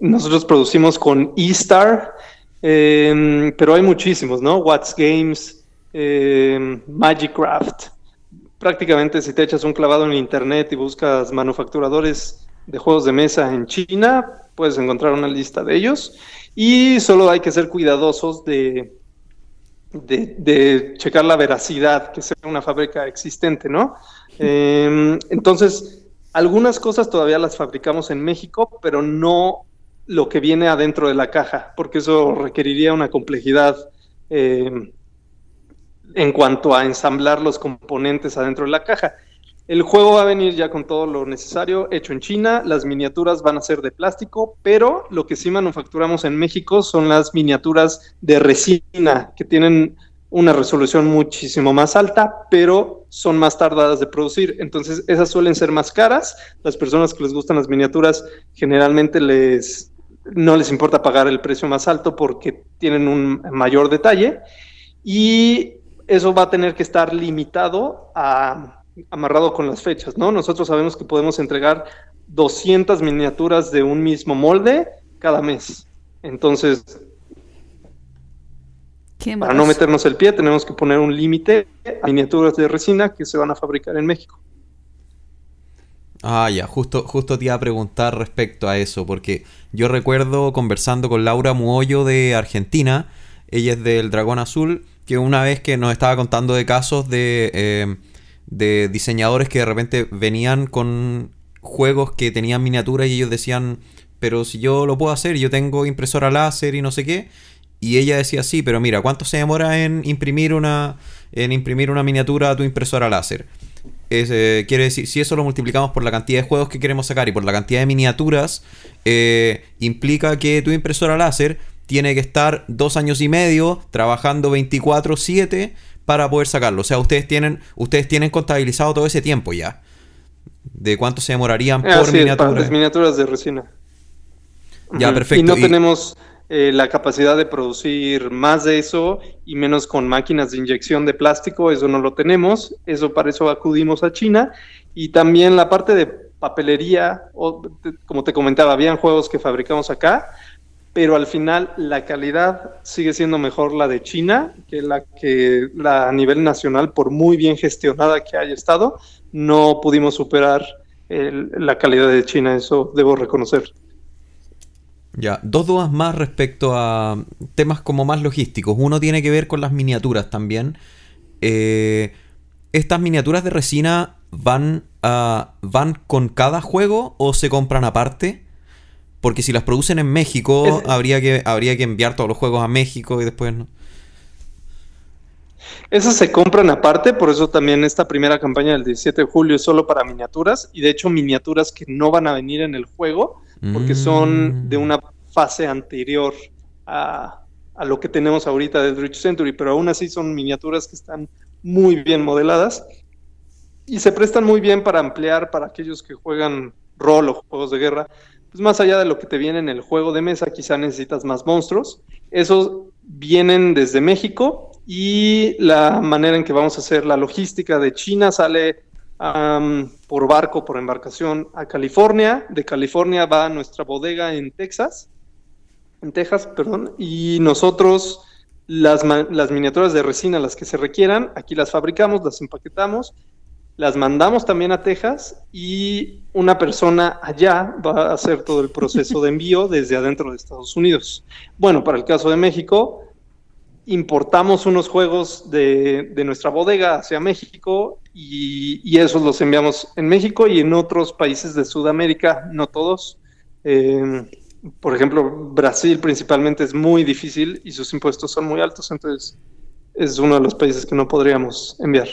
nosotros producimos con eStar, em, pero hay muchísimos, ¿no? What's Games, eh, Magicraft. Prácticamente si te echas un clavado en internet y buscas manufacturadores de juegos de mesa en China, puedes encontrar una lista de ellos. Y solo hay que ser cuidadosos de, checar la veracidad, que sea una fábrica existente, ¿no? Em, entonces, algunas cosas todavía las fabricamos en México, pero no lo que viene adentro de la caja, porque eso requeriría una complejidad eh, en cuanto a ensamblar los componentes adentro de la caja. El juego va a venir ya con todo lo necesario hecho en China, las miniaturas van a ser de plástico, pero lo que sí manufacturamos en México son las miniaturas de resina, que tienen una resolución muchísimo más alta, pero son más tardadas de producir. Entonces, esas suelen ser más caras. Las personas que les gustan las miniaturas generalmente les no les importa pagar el precio más alto porque tienen un mayor detalle y eso va a tener que estar limitado a amarrado con las fechas, ¿no? Nosotros sabemos que podemos entregar 200 miniaturas de un mismo molde cada mes. Entonces, Qué Para no meternos el pie, tenemos que poner un límite a miniaturas de resina que se van a fabricar en México. Ah, ya, justo, justo te iba a preguntar respecto a eso, porque yo recuerdo conversando con Laura Muollo de Argentina, ella es del Dragón Azul, que una vez que nos estaba contando de casos de, eh, de diseñadores que de repente venían con juegos que tenían miniaturas y ellos decían, pero si yo lo puedo hacer, yo tengo impresora láser y no sé qué, y ella decía, sí, pero mira, ¿cuánto se demora en imprimir una, en imprimir una miniatura a tu impresora láser? Es, eh, quiere decir, si eso lo multiplicamos por la cantidad de juegos que queremos sacar y por la cantidad de miniaturas, eh, implica que tu impresora láser tiene que estar dos años y medio trabajando 24/7 para poder sacarlo. O sea, ustedes tienen, ustedes tienen contabilizado todo ese tiempo ya. De cuánto se demorarían por Así es, para miniatura. las miniaturas de resina. Ya, perfecto. Y no Y- tenemos eh, la capacidad de producir más de eso y menos con máquinas de inyección de plástico, eso no lo tenemos, eso para eso acudimos a China. Y también la parte de papelería, o, como te comentaba, habían juegos que fabricamos acá, pero al final la calidad sigue siendo mejor la de China que la que la a nivel nacional, por muy bien gestionada que haya estado, no pudimos superar el- la calidad de China, eso debo reconocer. Ya, dos dudas más respecto a temas como más logísticos. Uno tiene que ver con las miniaturas también. Eh, ¿Estas miniaturas de resina van, a- van con cada juego o se compran aparte? Porque si las producen en México, Es- habría, que, habría que enviar todos los juegos a México y después... ¿no? Esas se compran aparte, por eso también esta primera campaña del 17 de julio es solo para miniaturas y de hecho miniaturas que no van a venir en el juego porque son Mm. de una fase anterior a, a lo que tenemos ahorita del Rich Century, pero aún así son miniaturas que están muy bien modeladas y se prestan muy bien para ampliar para aquellos que juegan rol o juegos de guerra. Pues más allá de lo que te viene en el juego de mesa, quizá necesitas más monstruos. Esos vienen desde México y la manera en que vamos a hacer la logística de China sale por barco, por embarcación a California. De California va a nuestra bodega en Texas, en Texas, perdón, y nosotros las, las miniaturas de resina, las que se requieran, aquí las fabricamos, las empaquetamos, las mandamos también a Texas y una persona allá va a hacer todo el proceso de envío desde adentro de Estados Unidos. Bueno, para el caso de México, importamos unos juegos de, de nuestra bodega hacia México y, y esos los enviamos en México y en otros países de Sudamérica, no todos. Eh, por ejemplo, Brasil principalmente es muy difícil y sus impuestos son muy altos, entonces es uno de los países que no podríamos enviar.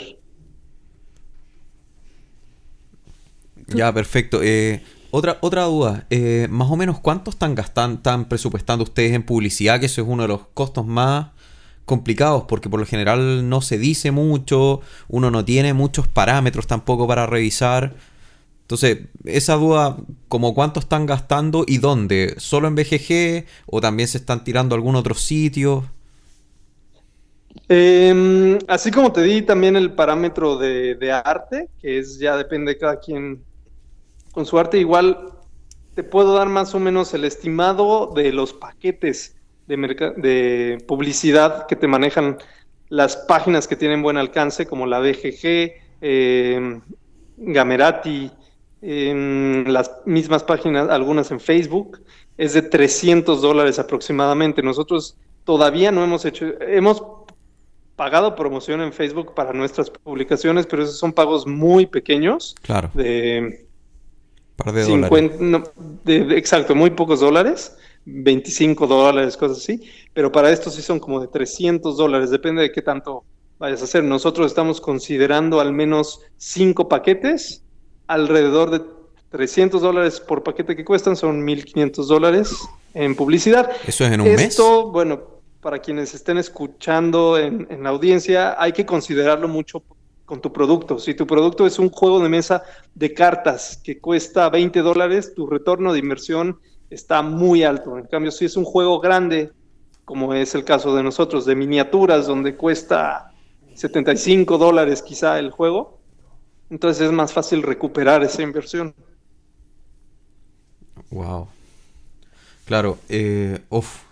Ya, perfecto. Eh, otra, otra duda. Eh, más o menos, ¿cuánto están gastando, están presupuestando ustedes en publicidad? Que eso es uno de los costos más complicados, porque por lo general no se dice mucho, uno no tiene muchos parámetros tampoco para revisar. Entonces, esa duda, como cuánto están gastando y dónde, ¿solo en BGG o también se están tirando a algún otro sitio? Eh, así como te di también el parámetro de, de arte, que es ya depende de cada quien con su arte, igual te puedo dar más o menos el estimado de los paquetes de, publicidad que te manejan las páginas que tienen buen alcance, como la BGG, eh, Gamerati, en las mismas páginas, algunas en Facebook, es de 300 dólares aproximadamente. Nosotros todavía no hemos hecho, hemos pagado promoción en Facebook para nuestras publicaciones, pero esos son pagos muy pequeños, Claro, de par de dólares. 50, no, de- de- exacto, muy pocos dólares, 25 dólares, cosas así, pero para esto sí son como de 300 dólares, depende de qué tanto vayas a hacer. Nosotros estamos considerando al menos 5 paquetes, alrededor de 300 dólares por paquete que cuestan, son 1.500 dólares en publicidad. ¿Eso es en un mes? Esto, bueno, para quienes estén escuchando en, en la audiencia, hay que considerarlo mucho con tu producto. Si tu producto es un juego de mesa de cartas que cuesta 20 dólares, tu retorno de inversión está muy alto. En cambio, si es un juego grande, como es el caso de nosotros, de miniaturas, donde cuesta 75 dólares quizá el juego, entonces es más fácil recuperar esa inversión. Wow. Claro, eh, uf.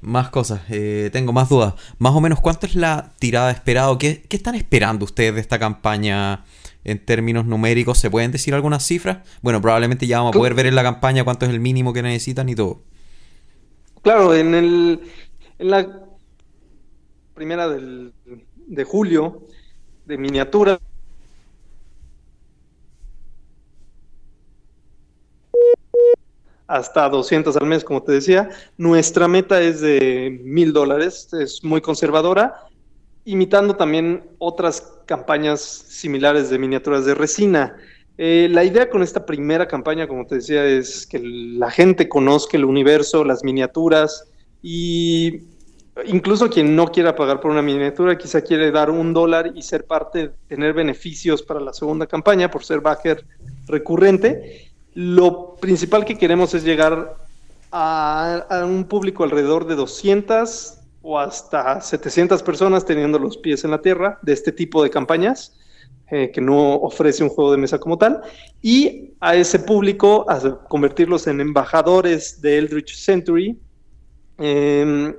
Más cosas, eh, tengo más dudas. Más o menos, ¿cuánto es la tirada esperada? ¿Qué, ¿Qué están esperando ustedes de esta campaña en términos numéricos? ¿Se pueden decir algunas cifras? Bueno, probablemente ya vamos a poder ver en la campaña cuánto es el mínimo que necesitan y todo. Claro, en, el, en la primera del, de julio de miniatura hasta 200 al mes, como te decía. Nuestra meta es de mil dólares, es muy conservadora, imitando también otras campañas similares de miniaturas de resina. Eh, la idea con esta primera campaña, como te decía, es que la gente conozca el universo, las miniaturas y incluso quien no quiera pagar por una miniatura, quizá quiere dar un dólar y ser parte, tener beneficios para la segunda campaña por ser backer recurrente. Lo principal que queremos es llegar a, un público alrededor de 200 o hasta 700 personas teniendo los pies en la tierra de este tipo de campañas. Eh, que no ofrece un juego de mesa como tal, y a ese público convertirlos en embajadores de Eldritch Century, em,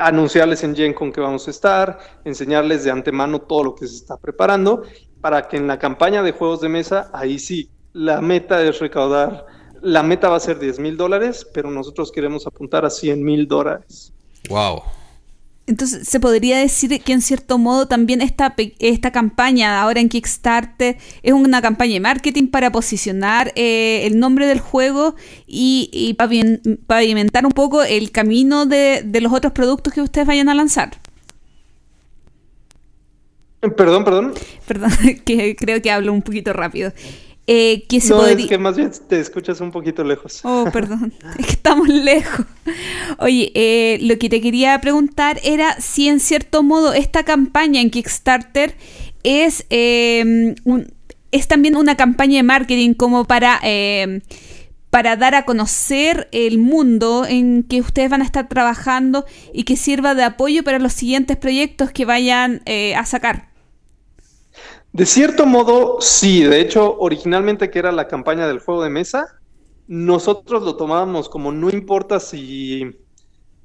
anunciarles en Gen con que vamos a estar, enseñarles de antemano todo lo que se está preparando, para que en la campaña de juegos de mesa, ahí sí la meta es recaudar, la meta va a ser 10 mil dólares, pero nosotros queremos apuntar a 100 mil dólares. Wow. Entonces, se podría decir que en cierto modo también esta, esta campaña ahora en Kickstarter es una campaña de marketing para posicionar eh, el nombre del juego y, y pavimentar un poco el camino de, de los otros productos que ustedes vayan a lanzar. Perdón, perdón. Perdón, que creo que hablo un poquito rápido. Eh, que se no, es que más bien te escuchas un poquito lejos. Oh, perdón, es que estamos lejos. Oye, eh, lo que te quería preguntar era si en cierto modo esta campaña en Kickstarter es, em, es también una campaña de marketing como para, em, para dar a conocer el mundo en que ustedes van a estar trabajando y que sirva de apoyo para los siguientes proyectos que vayan eh, a sacar. De cierto modo, sí. De hecho, originalmente que era la campaña del juego de mesa, nosotros lo tomábamos como no importa si,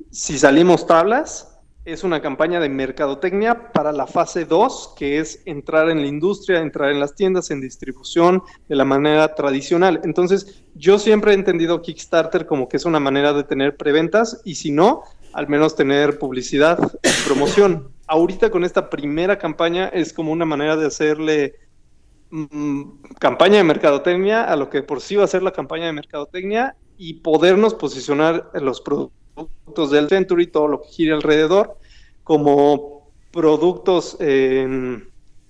si salimos tablas, es una campaña de mercadotecnia para la fase 2, que es entrar en la industria, entrar en las tiendas, en distribución de la manera tradicional. Entonces, yo siempre he entendido Kickstarter como que es una manera de tener preventas y si no, al menos tener publicidad y promoción ahorita con esta primera campaña es como una manera de hacerle mm, campaña de mercadotecnia a lo que por sí va a ser la campaña de mercadotecnia y podernos posicionar los productos del Century, todo lo que gire alrededor, como productos en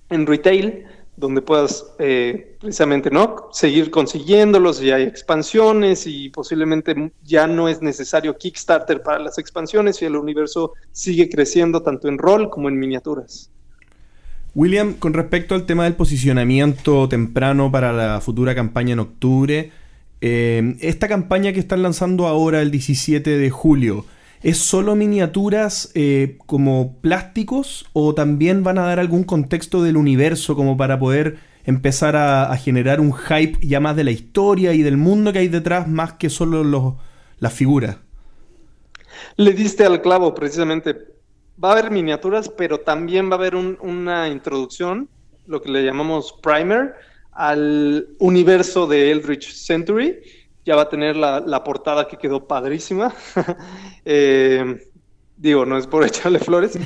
retail donde puedas eh, precisamente no seguir consiguiéndolos y hay expansiones y posiblemente ya no es necesario Kickstarter para las expansiones y el universo sigue creciendo tanto en rol como en miniaturas. William, con respecto al tema del posicionamiento temprano para la futura campaña en octubre, eh, esta campaña que están lanzando ahora el 17 de julio, ¿Es solo miniaturas eh, como plásticos o también van a dar algún contexto del universo como para poder empezar a, generar un hype ya más de la historia y del mundo que hay detrás más que solo las figuras? Le diste al clavo precisamente. Va a haber miniaturas, pero también va a haber una introducción, lo que le llamamos primer, al universo de Eldritch Century ya va a tener la, portada que quedó padrísima. Eh, digo, no es por echarle flores.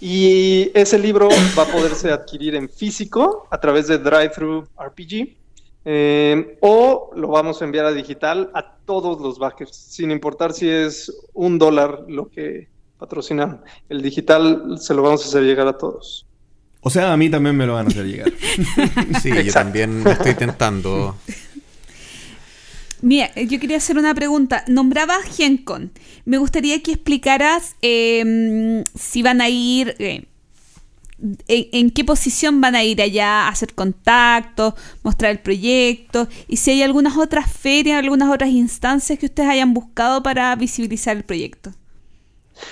Y ese libro va a poderse adquirir en físico a través de Drive-Thru RPG. Eh, o lo vamos a enviar a digital a todos los backers, sin importar si es un dólar lo que patrocinan. El digital se lo vamos a hacer llegar a todos. O sea, a mí también me lo van a hacer llegar. sí, yo también estoy tentando. Mira, yo quería hacer una pregunta. Nombrabas GenCon. Me gustaría que explicaras em, si van a ir, eh, en, qué posición van a ir allá, a hacer contacto, mostrar el proyecto, y si hay algunas otras ferias, algunas otras instancias que ustedes hayan buscado para visibilizar el proyecto.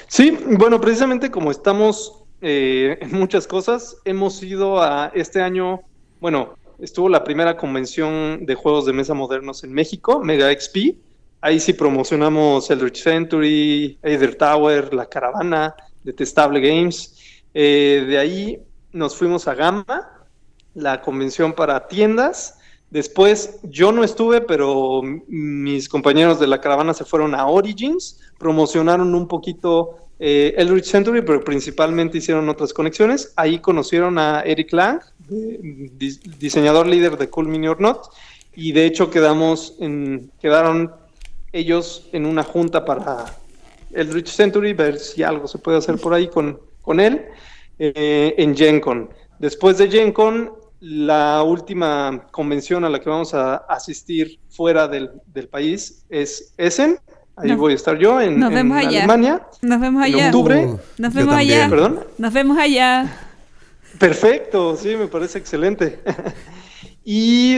Sí, bueno, precisamente como estamos eh, en muchas cosas, hemos ido a este año, bueno, estuvo la primera convención de juegos de mesa modernos en México, Mega XP, ahí sí promocionamos el Rich Century, Aether Tower, La Caravana, Detestable Games. Eh, de ahí nos fuimos a Gamma, la convención para tiendas. Después yo no estuve, pero mis compañeros de la caravana se fueron a Origins, promocionaron un poquito eh, Eldritch Century, pero principalmente hicieron otras conexiones. Ahí conocieron a Eric Lang, diseñador líder de Cool Mini or Not, y de hecho quedamos quedaron ellos en una junta para Eldritch Century, ver si algo se puede hacer por ahí con, con él, eh, en Gen Con. Después de Gen Con, la última convención a la que vamos a asistir fuera del, país es Essen. Ahí voy a estar yo en, nos vemos allá. Alemania. Nos vemos allá. En octubre. Uh, nos vemos allá. ¿Perdón? Nos vemos allá. Perfecto, sí, me parece excelente. y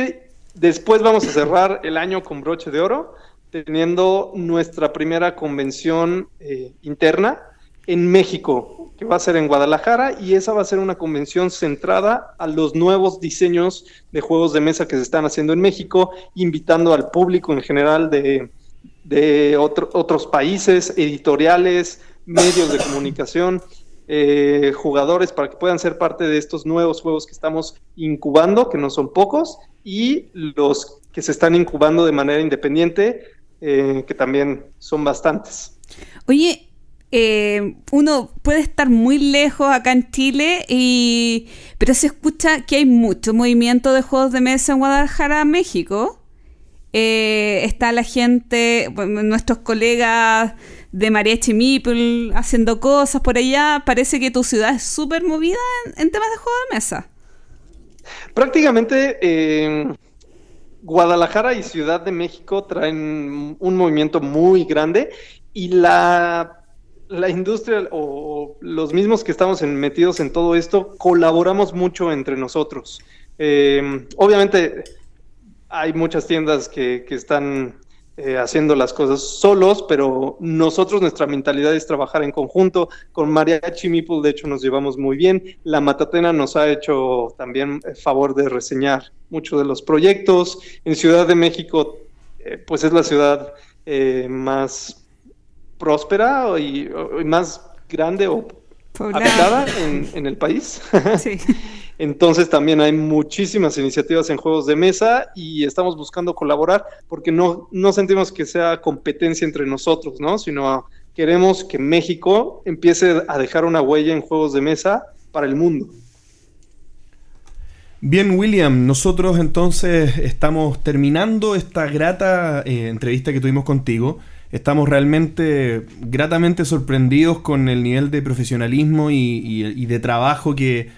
después vamos a cerrar el año con broche de oro, teniendo nuestra primera convención eh, interna en México, que va a ser en Guadalajara, y esa va a ser una convención centrada a los nuevos diseños de juegos de mesa que se están haciendo en México, invitando al público en general de, otros países, editoriales, medios de comunicación, eh, jugadores, para que puedan ser parte de estos nuevos juegos que estamos incubando, que no son pocos, y los que se están incubando de manera independiente, eh, que también son bastantes. Oye, eh, uno puede estar muy lejos acá en Chile, y, pero se escucha que hay mucho movimiento de juegos de mesa en Guadalajara, México. Eh, está la gente, nuestros colegas de Mariachi Meeple haciendo cosas por allá. Parece que tu ciudad es súper movida en, temas de juegos de mesa. Prácticamente eh, Guadalajara y Ciudad de México traen un movimiento muy grande y la la industria o los mismos que estamos metidos en todo esto colaboramos mucho entre nosotros. Em, obviamente hay muchas tiendas que, están eh, haciendo las cosas solos, pero nosotros nuestra mentalidad es trabajar en conjunto. Con Mariachi Meeple, de hecho, nos llevamos muy bien. La Matatena nos ha hecho también el favor de reseñar muchos de los proyectos. En Ciudad de México, eh, pues es la ciudad eh, más próspera y, más grande o habitada en, el país. Entonces también hay muchísimas iniciativas en juegos de mesa y estamos buscando colaborar porque no, no sentimos que sea competencia entre nosotros, ¿no? Sino queremos que México empiece a dejar una huella en juegos de mesa para el mundo. Bien, William, nosotros entonces estamos terminando esta grata eh, entrevista que tuvimos contigo. Estamos realmente gratamente sorprendidos con el nivel de profesionalismo y, de trabajo que,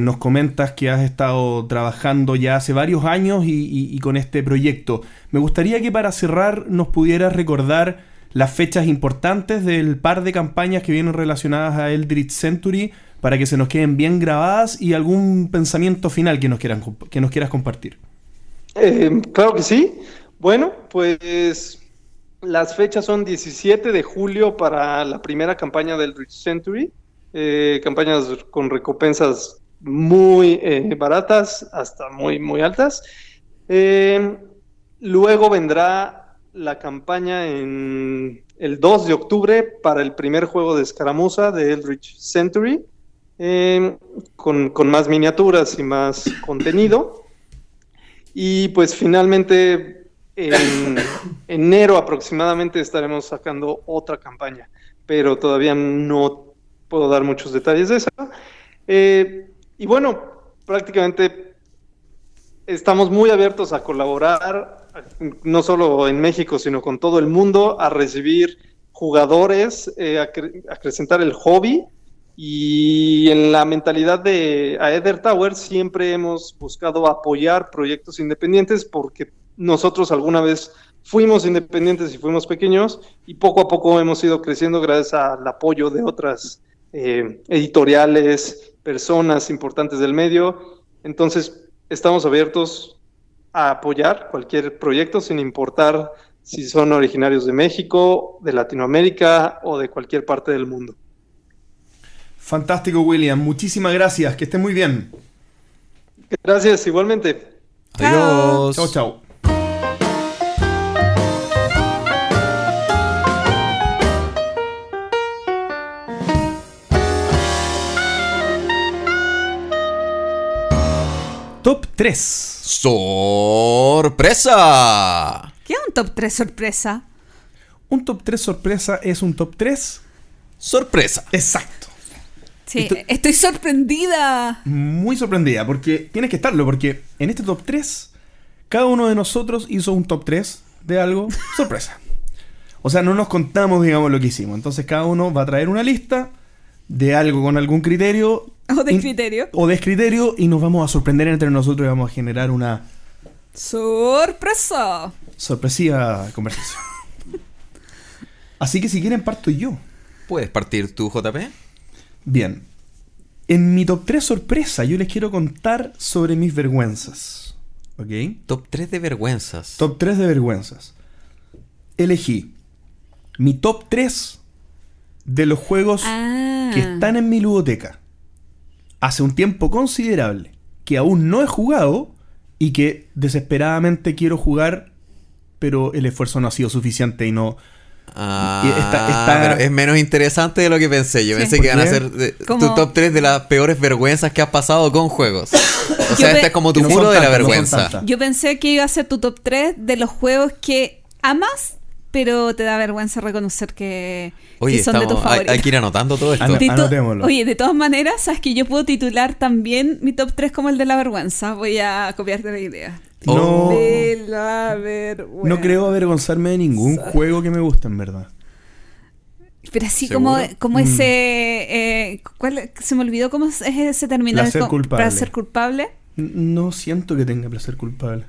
nos comentas que has estado trabajando ya hace varios años y, con este proyecto. Me gustaría que para cerrar nos pudieras recordar las fechas importantes del par de campañas que vienen relacionadas a Eldritch Century para que se nos queden bien grabadas y algún pensamiento final que nos, quieran, que nos quieras compartir. Eh, claro que sí. Bueno, pues las fechas son 17 de julio para la primera campaña del Rich Century, eh, campañas con recompensas muy eh, baratas hasta muy, muy altas. Eh, luego vendrá la campaña en el 2 de octubre para el primer juego de escaramuza de Eldritch Century, con, con, más miniaturas y más contenido. Y pues finalmente en enero aproximadamente estaremos sacando otra campaña, pero todavía no puedo dar muchos detalles de eso. Eh, y bueno, prácticamente estamos muy abiertos a colaborar, no solo en México, sino con todo el mundo, a recibir jugadores, eh, a acrecentar el hobby. Y en la mentalidad de Aether Tower siempre hemos buscado apoyar proyectos independientes porque nosotros alguna vez fuimos independientes y fuimos pequeños y poco a poco hemos ido creciendo gracias al apoyo de otras eh, editoriales, personas importantes del medio. Entonces, estamos abiertos a apoyar cualquier proyecto sin importar si son originarios de México, de Latinoamérica o de cualquier parte del mundo. Fantástico, William. Muchísimas gracias. Que esté muy bien. Gracias, igualmente. Adiós. Chao, chao. Top 3. ¡Sorpresa! ¿Qué es un top 3 sorpresa? Un top 3 sorpresa es un top 3 ¡Sorpresa! exacto. Sí, Esto- estoy sorprendida. Muy sorprendida, porque tienes que estarlo, porque en este top 3, cada uno de nosotros hizo un top 3 de algo sorpresa. O sea, no nos contamos, digamos, lo que hicimos. Entonces cada uno va a traer una lista de algo con algún criterio. O de y- criterio. O de criterio y nos vamos a sorprender entre nosotros y vamos a generar una Sorpresa. sorpresiva conversación. Así que si quieren parto yo. ¿Puedes partir tú, JP? Bien. En mi top 3 sorpresa yo les quiero contar sobre mis vergüenzas. ¿Ok? Top 3 de vergüenzas. Top 3 de vergüenzas. Elegí mi top 3 de los juegos Ah. que están en mi ludoteca. Hace un tiempo considerable. Que aún no he jugado y que desesperadamente quiero jugar, pero el esfuerzo no ha sido suficiente y no... Ah, Y está- está- pero es menos interesante de lo que pensé. Yo Sí. pensé ¿Por que iban a ser de- Como- tu top 3 de las peores vergüenzas que has pasado con juegos. O sea, este es como tu no muro de la no vergüenza. Yo pensé que iba a ser tu top 3 de los juegos que amas, pero te da vergüenza reconocer que, Oye, que son de tus estamos, hay, favoritos. hay que ir anotando todo esto. Ano- De to- Anotémoslo. Oye, de todas maneras, sabes que yo puedo titular también mi top 3 como el de la vergüenza. Voy a copiarte la idea. No. De la vergüenza. no creo avergonzarme de ningún juego que me guste, en verdad. Pero así ¿Seguro? como, como Mm. ese. eh, ¿cuál- se me olvidó cómo es ese término. Placer culpable. Placer culpable. No siento que tenga placer culpable.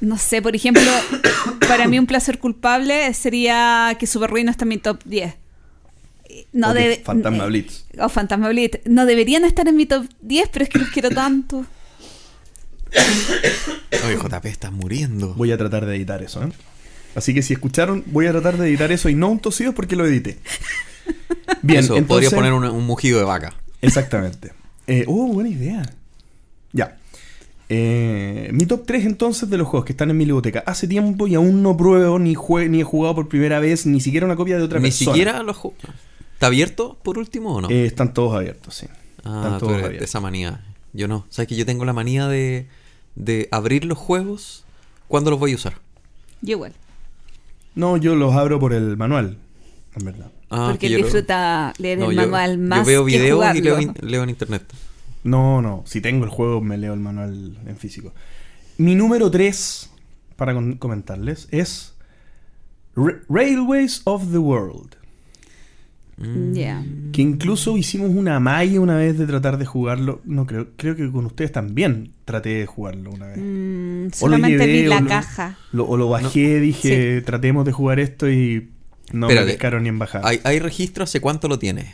No sé, por ejemplo, para mí un placer culpable sería que Super Ruin no está en mi top 10. No O debe- Fantasma eh, Blitz. O Fantasma Blitz. No deberían estar en mi top 10, pero es que los quiero tanto. Oye, JP, estás muriendo. Voy a tratar de editar eso, ¿eh? Así que si escucharon, voy a tratar de editar eso y no un tosido porque lo edité. Bien, Eso, entonces... podrías poner una- un mugido de vaca. Exactamente. Eh, oh, buena idea. Ya. Eh, mi top 3 entonces de los juegos que están en mi biblioteca. Hace tiempo y aún no pruebo ni, jue- ni he jugado por primera vez, ni siquiera una copia de otra Ni persona. siquiera los ¿Está abierto por último o no? Eh, están todos abiertos, sí. ah, están tú todos eres de abiertos. esa manía. Yo no. ¿Sabes que yo tengo la manía de, de abrir los juegos cuando los voy a usar? Yo igual. No, yo los abro por el manual, en verdad. Ah, porque que él yo lo- disfruta leer No, el yo- manual más Yo veo que videos y jugarlo. leo, in- leo en internet. No, no. Si tengo el juego, me leo el manual en físico. Mi número 3, para con- comentarles, es Ra- Railways of the World. Mm. Ya. Que incluso hicimos una malla una vez de tratar de jugarlo. No creo, creo que con ustedes también traté de jugarlo una vez. Mm, O lo solamente llevé, vi o la lo- caja. Lo- o lo bajé, dije, tratemos de jugar esto y no Espérate. me pescaron ni en bajar. ¿Hay, ¿Hay registro hace cuánto lo tienes?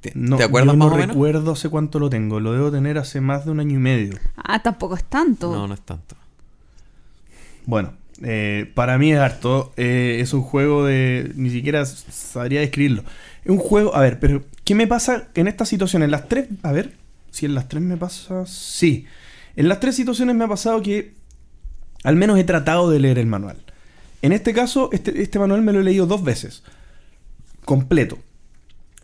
¿Te, No, te acuerdas yo más no o menos? recuerdo hace cuánto lo tengo. Lo debo tener hace más de un año y medio. Ah, tampoco es tanto. No, no es tanto. Bueno, eh, para mí es harto. Eh, es un juego de. Ni siquiera sabría describirlo. Es un juego. A ver, pero ¿qué me pasa en esta situación? En las tres. A ver, si en las tres me pasa. Sí. En las tres situaciones me ha pasado que. Al menos he tratado de leer el manual. En este caso, este, este manual me lo he leído dos veces. Completo.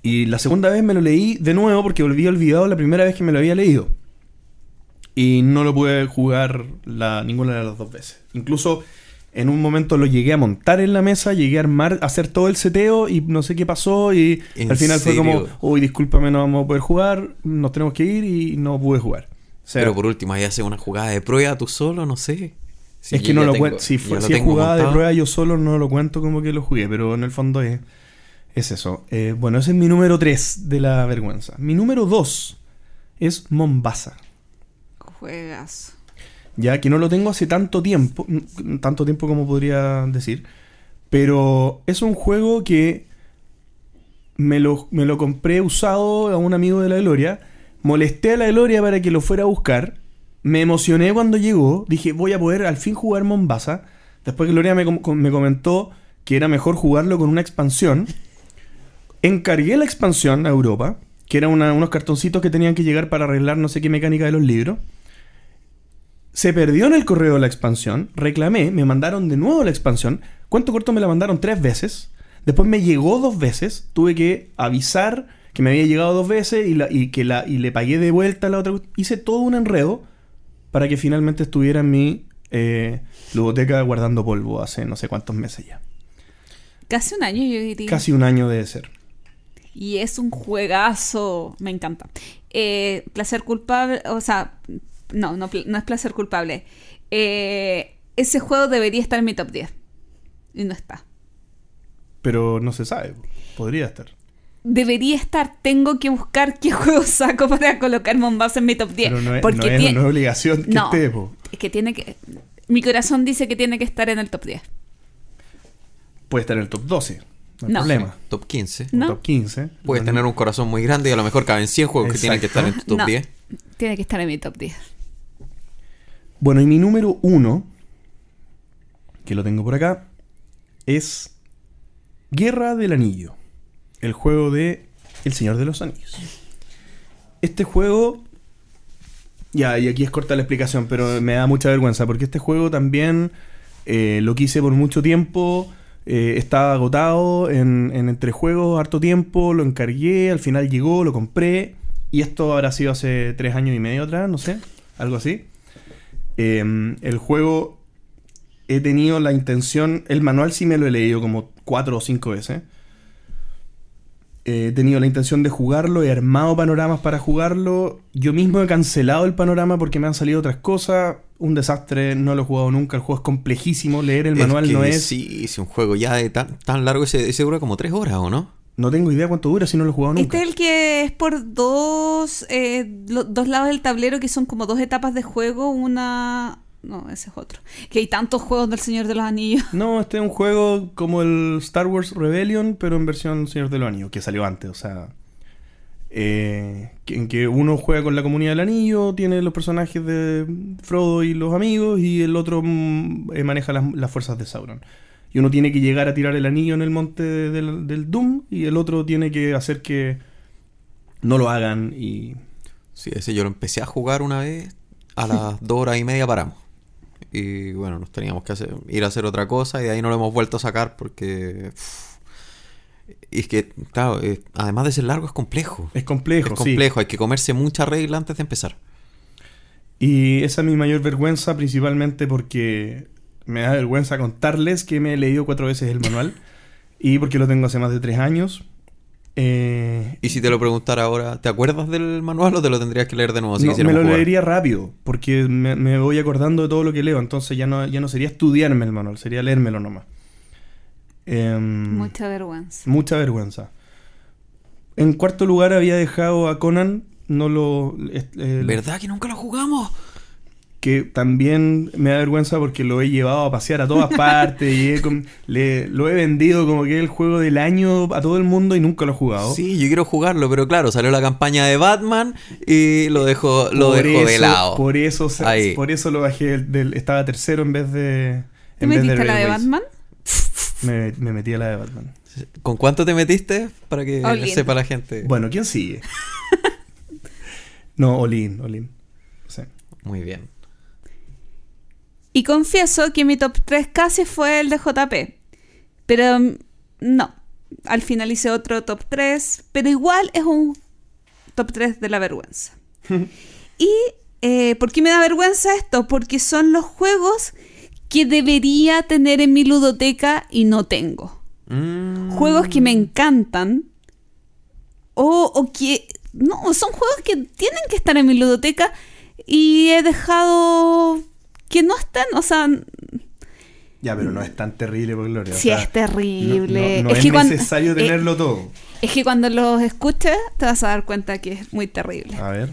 Y la segunda vez me lo leí de nuevo porque había olvidado la primera vez que me lo había leído. Y no lo pude jugar la, ninguna de las dos veces. Incluso en un momento lo llegué a montar en la mesa, llegué a armar, a hacer todo el seteo y no sé qué pasó. Y ¿En al final fue como, uy, discúlpame, no vamos a poder jugar, nos tenemos que ir y no pude jugar. O sea, Pero por último, ahí hace una jugada de prueba tú solo, no sé. Sí, es que no lo cuento. Si, fue, si es jugada de prueba, yo solo no lo cuento como que lo jugué, pero en el fondo es, es eso. Eh, bueno, ese es mi número 3 de la vergüenza. Mi número 2 es Mombasa. Juegas. Ya que no lo tengo hace tanto tiempo, tanto tiempo como podría decir, pero es un juego que me lo, me lo compré usado a un amigo de la Gloria, molesté a la Gloria para que lo fuera a buscar, me emocioné cuando llegó, dije voy a poder al fin jugar Mombasa, después que Gloria me, com- me comentó que era mejor jugarlo con una expansión, encargué la expansión a Europa, que eran unos cartoncitos que tenían que llegar para arreglar no sé qué mecánica de los libros, se perdió en el correo la expansión, reclamé, me mandaron de nuevo la expansión. Cuento corto me la mandaron tres veces. Después me llegó dos veces. Tuve que avisar que me había llegado dos veces y, la- y que la, y le pagué de vuelta a la otra. Hice todo un enredo para que finalmente estuviera en mi eh, ludoteca guardando polvo hace no sé cuántos meses ya. Casi un año, yo diría. Casi un año debe ser. Y es un juegazo. Me encanta. Eh, placer culpable. O sea, no, no, es placer culpable. Eh, ese juego debería estar en mi top 10. Y no está. Pero no se sabe. Podría estar. Debería estar. Tengo que buscar qué juego saco para colocar Mombasa en mi top 10. Pero no es, porque no es- tie- no es obligación que No. esté, po. es que tiene que. Mi corazón dice que tiene que estar en el top 10. Puede estar en el top 12. No hay No. problema. Top 15. Un ¿No? top 15. Puedes No- tener un corazón muy grande y a lo mejor caben 100 juegos que tienen que estar en tu top No. 10. Tiene que estar en mi top 10. Bueno, y mi número uno, que lo tengo por acá, es Guerra del Anillo. El juego de El Señor de los Anillos. Este juego... Ya, y aquí es corta la explicación, pero me da mucha vergüenza, porque este juego también eh, lo quise por mucho tiempo, eh, estaba agotado en, en entre juegos harto tiempo, lo encargué, al final llegó, lo compré, y esto habrá sido hace tres años y medio atrás, no sé, algo así. Eh, el juego he tenido la intención, el manual sí me lo he leído como cuatro o cinco veces. Eh, he tenido la intención de jugarlo, he armado panoramas para jugarlo. Yo mismo he cancelado el panorama porque me han salido otras cosas. Un desastre, no lo he jugado nunca. El juego es complejísimo, leer el manual que no es... Sí, si un juego ya de tan, tan largo, ese, ese dura como 3 horas, ¿o no? No tengo idea cuánto dura si no lo he jugado nunca. Este es el que es por dos, eh, lo- dos lados del tablero que son como dos etapas de juego. Una. No, ese es otro. Que hay tantos juegos del Señor de los Anillos. No, este es un juego como el Star Wars Rebellion, pero en versión Señor de los Anillos, que salió antes, o sea... eh, en que uno juega con la comunidad del anillo, tiene los personajes de Frodo y los amigos, y el otro mm, eh, maneja las, las fuerzas de Sauron. Y uno tiene que llegar a tirar el anillo en el monte del, del Doom, y el otro tiene que hacer que no lo hagan, y... Sí, ese yo lo empecé a jugar una vez, a las 2 horas y media paramos. Y bueno, nos teníamos que hacer, ir a hacer otra cosa y de ahí no lo hemos vuelto a sacar porque... y es que, claro, eh, además de ser largo es complejo. Es complejo, Es sí. complejo, hay que comerse mucha regla antes de empezar. Y esa es mi mayor vergüenza, principalmente porque me da vergüenza contarles que me he leído cuatro veces el manual y porque lo tengo hace más de tres años. Eh, Y si te lo preguntara ahora, ¿te acuerdas del manual o te lo tendrías que leer de nuevo si no, me lo jugar? leería rápido, porque me, me voy acordando de todo lo que leo, entonces ya no, ya no sería estudiarme el manual, sería leérmelo nomás. Em, Mucha vergüenza. Mucha vergüenza. En cuarto lugar había dejado a Conan, no lo... eh, ¿Verdad que nunca lo jugamos? Que también me da vergüenza porque lo he llevado a pasear a todas partes y he le- lo he vendido como que es el juego del año a todo el mundo y nunca lo he jugado. Sí, yo quiero jugarlo, pero claro, salió la campaña de Batman y lo dejo, lo Por de lado. Por eso, Ahí. por eso lo bajé del, estaba tercero en vez de ¿Te en vez metiste la de. Batman? Me, me metí a la de Batman. ¿Con cuánto te metiste? Para que All in. sepa la gente. Bueno, ¿quién sigue? no, Olin, Olin. Sí. Muy bien. Y confieso que mi top 3 casi fue el de JP. Pero mm, no. Al final hice otro top 3. Pero igual es un top 3 de la vergüenza. y eh, ¿por qué me da vergüenza esto? Porque son los juegos que debería tener en mi ludoteca y no tengo. Mm, Juegos que me encantan. O, o que. No, son juegos que tienen que estar en mi ludoteca. Y he dejado que no estén. O sea, Ya, pero no es tan terrible, por gloria. o sí sea, es terrible. No, no- no es, que cuando- necesario eh, tenerlo todo. es que cuando los escuches te vas a dar cuenta que es muy terrible. A ver.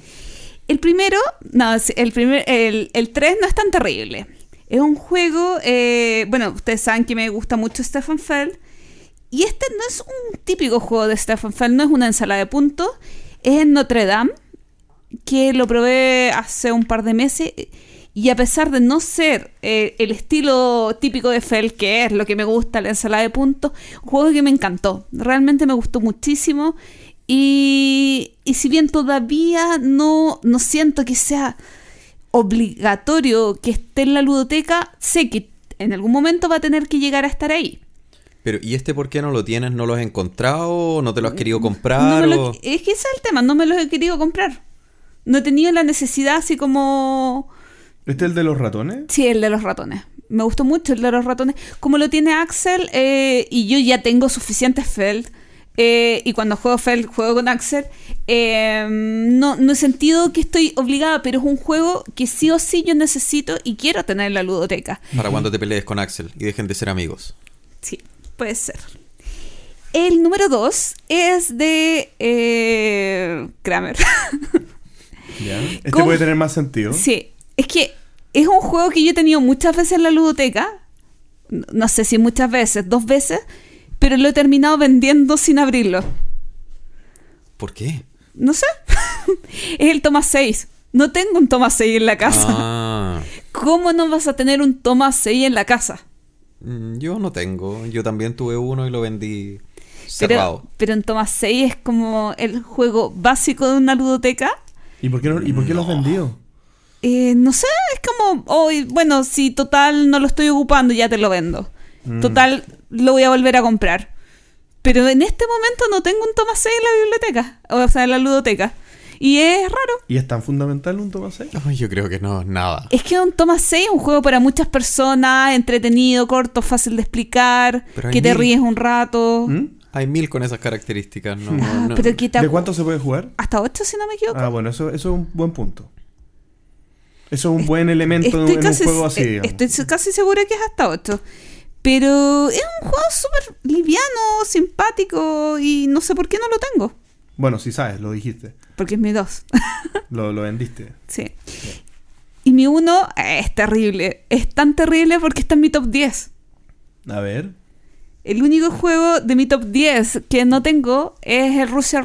El primero, no, el primer, el, el 3 no es tan terrible. Es un juego, eh, bueno, ustedes saben que me gusta mucho Stefan Feld. Y este no es un típico juego de Stefan Feld, no es una ensalada de puntos. Es en Notre Dame, que lo probé hace un par de meses. Y a pesar de no ser eh, el estilo típico de Feld, que es lo que me gusta, la ensalada de puntos, un juego que me encantó. Realmente me gustó muchísimo. Y, y si bien todavía no, no siento que sea obligatorio que esté en la ludoteca, sé que en algún momento va a tener que llegar a estar ahí. Pero, ¿y este por qué no lo tienes? ¿No lo has encontrado? ¿No te lo has querido No comprar? lo- o- es que ese es el tema, no me los he querido comprar. No he tenido la necesidad así como ¿Este es el de los ratones? Sí, el de los ratones. Me gustó mucho el de los ratones. Como lo tiene Axel, eh, y yo ya tengo suficientes Feld, eh, y cuando juego Feld, juego con Axel, eh, no, no he sentido que estoy obligada, pero es un juego que sí o sí yo necesito y quiero tener en la ludoteca. Para cuando te pelees con Axel y dejen de ser amigos. Sí, puede ser. El número 2 es de eh, Kramer. Ya. Este ¿Cómo? puede tener más sentido. Sí, es que es un juego que yo he tenido muchas veces en la ludoteca. No- sé si muchas veces, dos veces, pero lo he terminado vendiendo sin abrirlo. ¿Por qué? No sé. es el Thomas 6. No tengo un Thomas 6 en la casa. Ah, ¿Cómo no vas a tener un Thomas 6 en la casa? mm, yo no tengo. Yo también tuve uno y lo vendí Pero, cerrado. pero en Thomas 6 es como el juego básico de una ludoteca. ¿Y por qué, no- y por qué lo has vendido? Eh, no sé, es como, hoy bueno, si total no lo estoy ocupando, ya te lo vendo. Mm. Total, lo voy a volver a comprar. Pero en este momento no tengo un Thomas 6 en la biblioteca, o sea, en la ludoteca. Y es raro. ¿Y es tan fundamental un Thomas 6? Ay, yo creo que no, nada. Es que un Thomas 6 es un juego para muchas personas, entretenido, corto, fácil de explicar, que te ríes un rato. ¿Mm? Hay mil con esas características. No, Ah, no. pero ¿De cuánto se puede jugar? Hasta 8, si no me equivoco. Ah, bueno, eso, eso es un buen punto. Eso es un buen elemento en, Estoy en casi, un juego así, eh, digamos. estoy casi segura que es hasta 8. Pero es un juego súper liviano, simpático y no sé por qué no lo tengo. Bueno, sí sabes, lo dijiste. Porque es mi 2. Lo, lo vendiste. sí. Y mi 1 es terrible. Es tan terrible porque está en mi top 10. A ver. El único juego de mi top 10 que no tengo es el Russia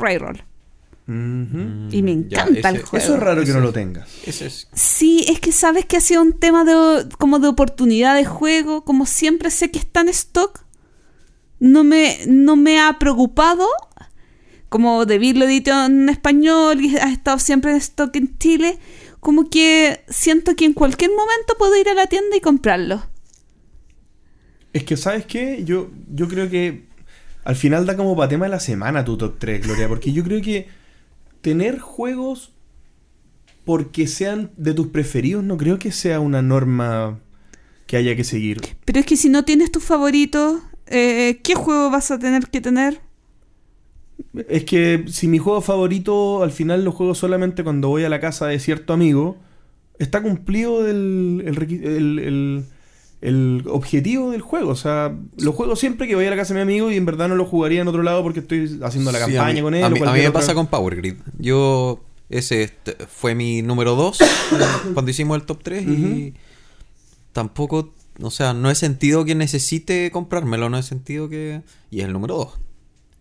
Y me ya, encanta el juego. Eso es raro que ese no lo tengas. Ese es. Sí, es que sabes que ha sido un tema de, como de oportunidad de juego. Como siempre sé que está en stock, no me, no me ha preocupado. Como David lo editó en español y ha estado siempre en stock en Chile. Como que siento que en cualquier momento puedo ir a la tienda y comprarlo. Es que, ¿sabes qué? Yo, yo creo que al final da como para tema de la semana tu top 3, Gloria. Porque yo creo que tener juegos porque sean de tus preferidos no creo que sea una norma que haya que seguir. Pero es que si no tienes tus favoritos, eh, ¿qué juego vas a tener que tener? Es que si mi juego favorito al final lo juego solamente cuando voy a la casa de cierto amigo, está cumplido el, el, requi- el- el- el objetivo del juego. O sea, lo juego siempre que voy a la casa de mi amigo y en verdad no lo jugaría en otro lado porque estoy haciendo la Sí, campaña mí, con él. A o mí, a mí cualquier me pasa con Power Grid. Yo. Ese este, fue mi número 2 cuando hicimos el top 3 y tampoco. O sea, no he sentido que necesite comprármelo, no he sentido que. Y es el número 2.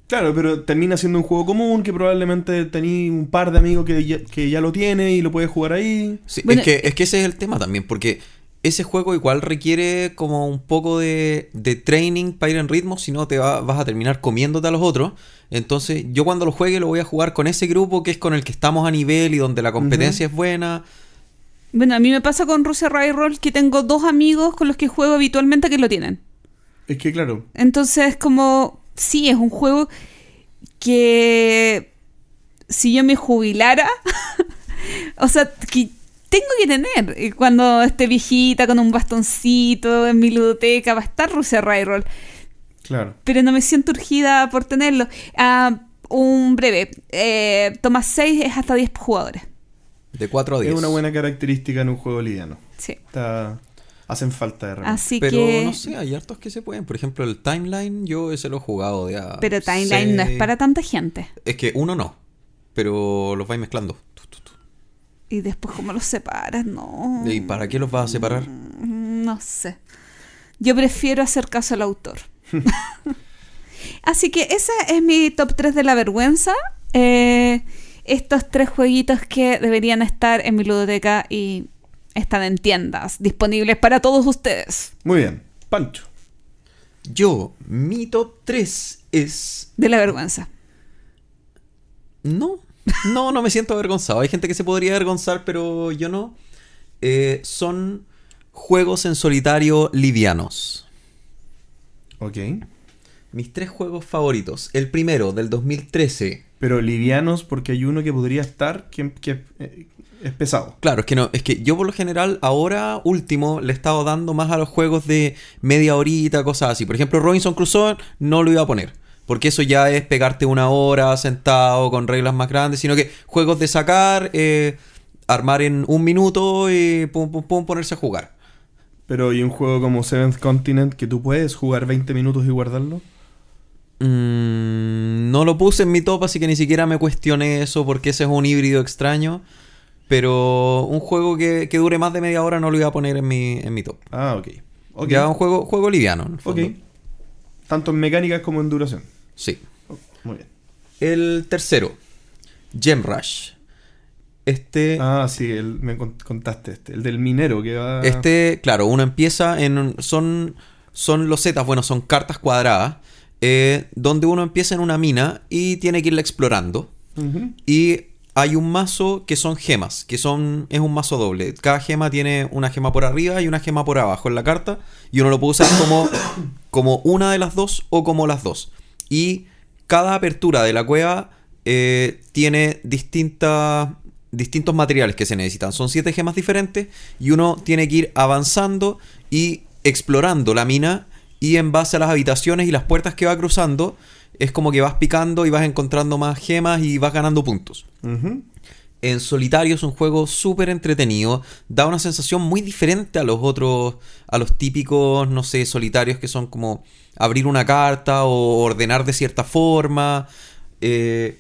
Claro, pero termina siendo un juego común que probablemente tení un par de amigos que ya, que ya lo tiene y lo puede jugar ahí. Sí, Bueno, es, que, es que ese es el tema también, porque ese juego igual requiere como un poco de, de training para ir en ritmo, si no te va- vas a terminar comiéndote a los otros. Entonces, yo cuando lo juegue lo voy a jugar con ese grupo que es con el que estamos a nivel y donde la competencia es buena. Bueno, a mí me pasa con Russia Railroll que tengo dos amigos con los que juego habitualmente que lo tienen. Es que claro, Entonces, como, sí, es un juego que si yo me jubilara, o sea, que tengo que tener. Y cuando esté viejita con un bastoncito en mi ludoteca, va a estar Russia Railroll. claro. Pero no me siento urgida por tenerlo. Ah, un breve. Eh, Thomas 6 es hasta 10 jugadores. De 4 a 10. Es una buena característica en un juego liviano. Sí. Está, hacen falta de repente. Así Pero que... no sé, hay hartos que se pueden. Por ejemplo, el timeline, yo ese lo he jugado de a Pero Timeline no es para tanta gente. Es que uno no, pero los vais mezclando. Y después, ¿cómo los separas? No. ¿Y para qué los vas a separar? Mm, No sé. Yo prefiero hacer caso al autor. Así que ese es mi top 3 de la vergüenza. Eh, estos tres jueguitos que deberían estar en mi ludoteca y están en tiendas disponibles para todos ustedes. Muy bien. Pancho. Yo, mi top 3 es De la vergüenza. No, no, no me siento avergonzado. Hay gente que se podría avergonzar, pero yo no. Eh, son juegos en solitario livianos. Ok. mis tres juegos favoritos. El primero, del 2013. Pero livianos porque hay uno que podría estar que, que, eh, es pesado. Claro, es que no, es que yo por lo general ahora último le he estado dando más a los juegos de media horita, cosas así. Por ejemplo, Robinson Crusoe no lo iba a poner. Porque eso ya es pegarte una hora sentado con reglas más grandes, sino que juegos de sacar, eh, armar en un minuto y pum, pum, pum, ponerse a jugar. Pero ¿y un juego como Seventh Continent que tú puedes jugar 20 minutos y guardarlo? Mm, no lo puse en mi top, así que ni siquiera me cuestioné eso porque ese es un híbrido extraño. Pero un juego que, que dure más de media hora no lo iba a poner en mi, en mi top. Ah, ok. Ok. Ya un juego, juego liviano. en el Ok. Tanto en mecánicas como en duración. Sí. Oh, muy bien. El tercero, Gem Rush. Este, Ah, sí, el- me con- contaste este. El del minero que va... este, claro, uno empieza en. Son, son losetas, bueno, son cartas cuadradas. eh, donde uno empieza en una mina y tiene que irla explorando. Y hay un mazo que son gemas, que son es un mazo doble. Cada gema tiene una gema por arriba y una gema por abajo en la carta. Y uno lo puede usar como, como una de las dos o como las dos. Y cada apertura de la cueva eh, tiene distintos materiales que se necesitan. Son siete gemas diferentes y uno tiene que ir avanzando y explorando la mina. Y en base a las habitaciones y las puertas que va cruzando, es como que vas picando y vas encontrando más gemas y vas ganando puntos. En solitario es un juego súper entretenido. Da una sensación muy diferente a los otros, a los típicos, no sé, solitarios que son como abrir una carta o ordenar de cierta forma. Eh,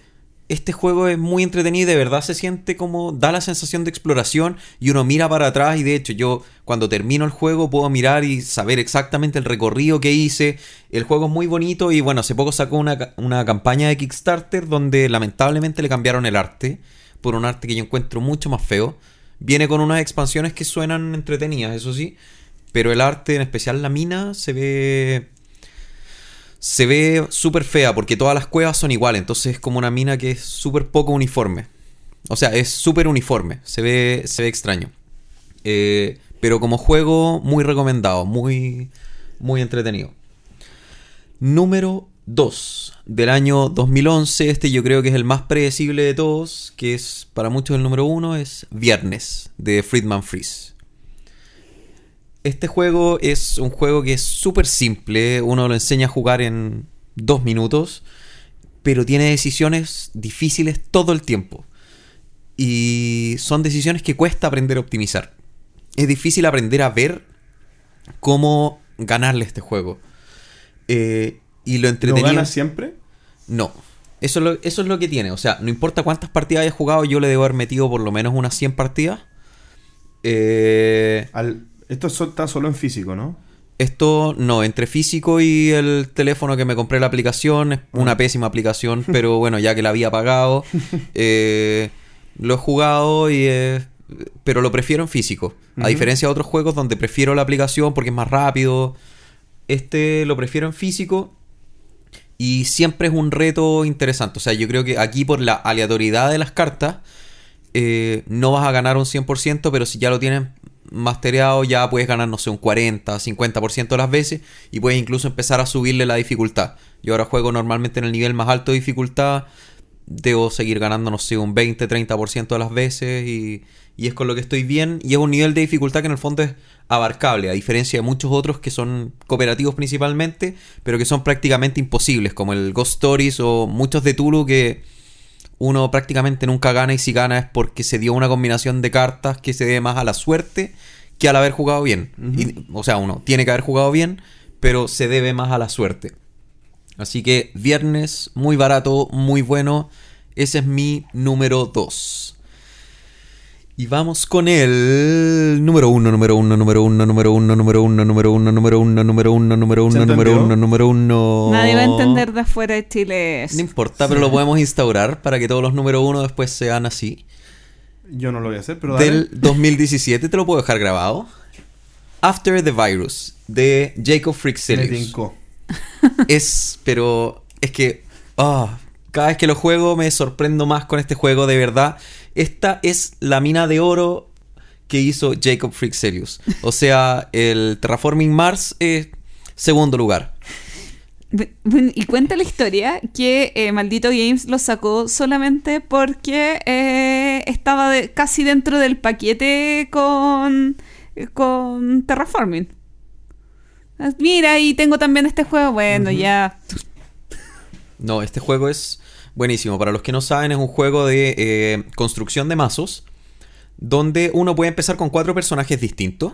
este juego es muy entretenido y de verdad se siente como, da la sensación de exploración y uno mira para atrás y de hecho yo cuando termino el juego puedo mirar y saber exactamente el recorrido que hice. El juego es muy bonito y bueno, hace poco sacó una, una campaña de Kickstarter donde lamentablemente le cambiaron el arte por un arte que yo encuentro mucho más feo. Viene con unas expansiones que suenan entretenidas, eso sí, pero el arte, en especial la mina, se ve se ve súper fea porque todas las cuevas son iguales, entonces es como una mina que es súper poco uniforme. O sea, es súper uniforme, se ve, se ve extraño. Eh, pero como juego, muy recomendado, muy, muy entretenido. Número 2 del año 2011, este yo creo que es el más predecible de todos, que es para muchos el número 1, es Viernes de Friedman Freeze. Este juego es un juego que es súper simple, uno lo enseña a jugar en dos minutos, pero tiene decisiones difíciles todo el tiempo. Y son decisiones que cuesta aprender a optimizar. Es difícil aprender a ver cómo ganarle este juego. Eh, y lo ¿Lo entretenido... gana siempre? No. Eso es, lo, eso es lo que tiene. O sea, no importa cuántas partidas haya jugado, yo le debo haber metido por lo menos unas 100 partidas. Eh, Al- Esto está solo en físico, ¿no? esto no, entre físico y el teléfono que me compré la aplicación, es una pésima aplicación, pero bueno, ya que la había pagado, eh, lo he jugado y eh, pero lo prefiero en físico. A diferencia de otros juegos donde prefiero la aplicación porque es más rápido, este lo prefiero en físico y siempre es un reto interesante. O sea, yo creo que aquí por la aleatoriedad de las cartas eh, no vas a ganar un 100%, pero si ya lo tienes mastereado ya puedes ganar, no sé, un 40, 50% de las veces y puedes incluso empezar a subirle la dificultad. Yo ahora juego normalmente en el nivel más alto de dificultad, debo seguir ganando, no sé, un 20, 30% de las veces y, y es con lo que estoy bien y es un nivel de dificultad que en el fondo es abarcable, a diferencia de muchos otros que son cooperativos principalmente, pero que son prácticamente imposibles, como el Ghost Stories o muchos de Tulu que uno prácticamente nunca gana y si gana es porque se dio una combinación de cartas que se debe más a la suerte que al haber jugado bien. Y, o sea, uno tiene que haber jugado bien, pero se debe más a la suerte. Así que viernes, muy barato, muy bueno. Ese es mi número 2. Y vamos con el número uno, número uno, número uno, número uno, número uno, número uno, número uno, número uno, número ¿Se uno, número uno, número uno. Nadie va a entender de afuera de Chile. No importa, pero lo podemos instaurar para que todos los número uno después sean así. Yo no lo voy a hacer, pero. Del 2017, te lo puedo dejar grabado. After the Virus, de Jacob Frixelius. Es, pero es que ah, cada vez que lo juego me sorprendo más con este juego, de verdad. Esta es la mina de oro que hizo Jacob Frixelius. O sea, el Terraforming Mars es segundo lugar. Y cuenta la historia que eh, Maldito Games lo sacó solamente porque eh, estaba de- casi dentro del paquete con, con Terraforming. Ah, Mira, y tengo también este juego. Bueno, ya. No, este juego es buenísimo. Para los que no saben, es un juego de eh, construcción de mazos. Donde uno puede empezar con cuatro personajes distintos.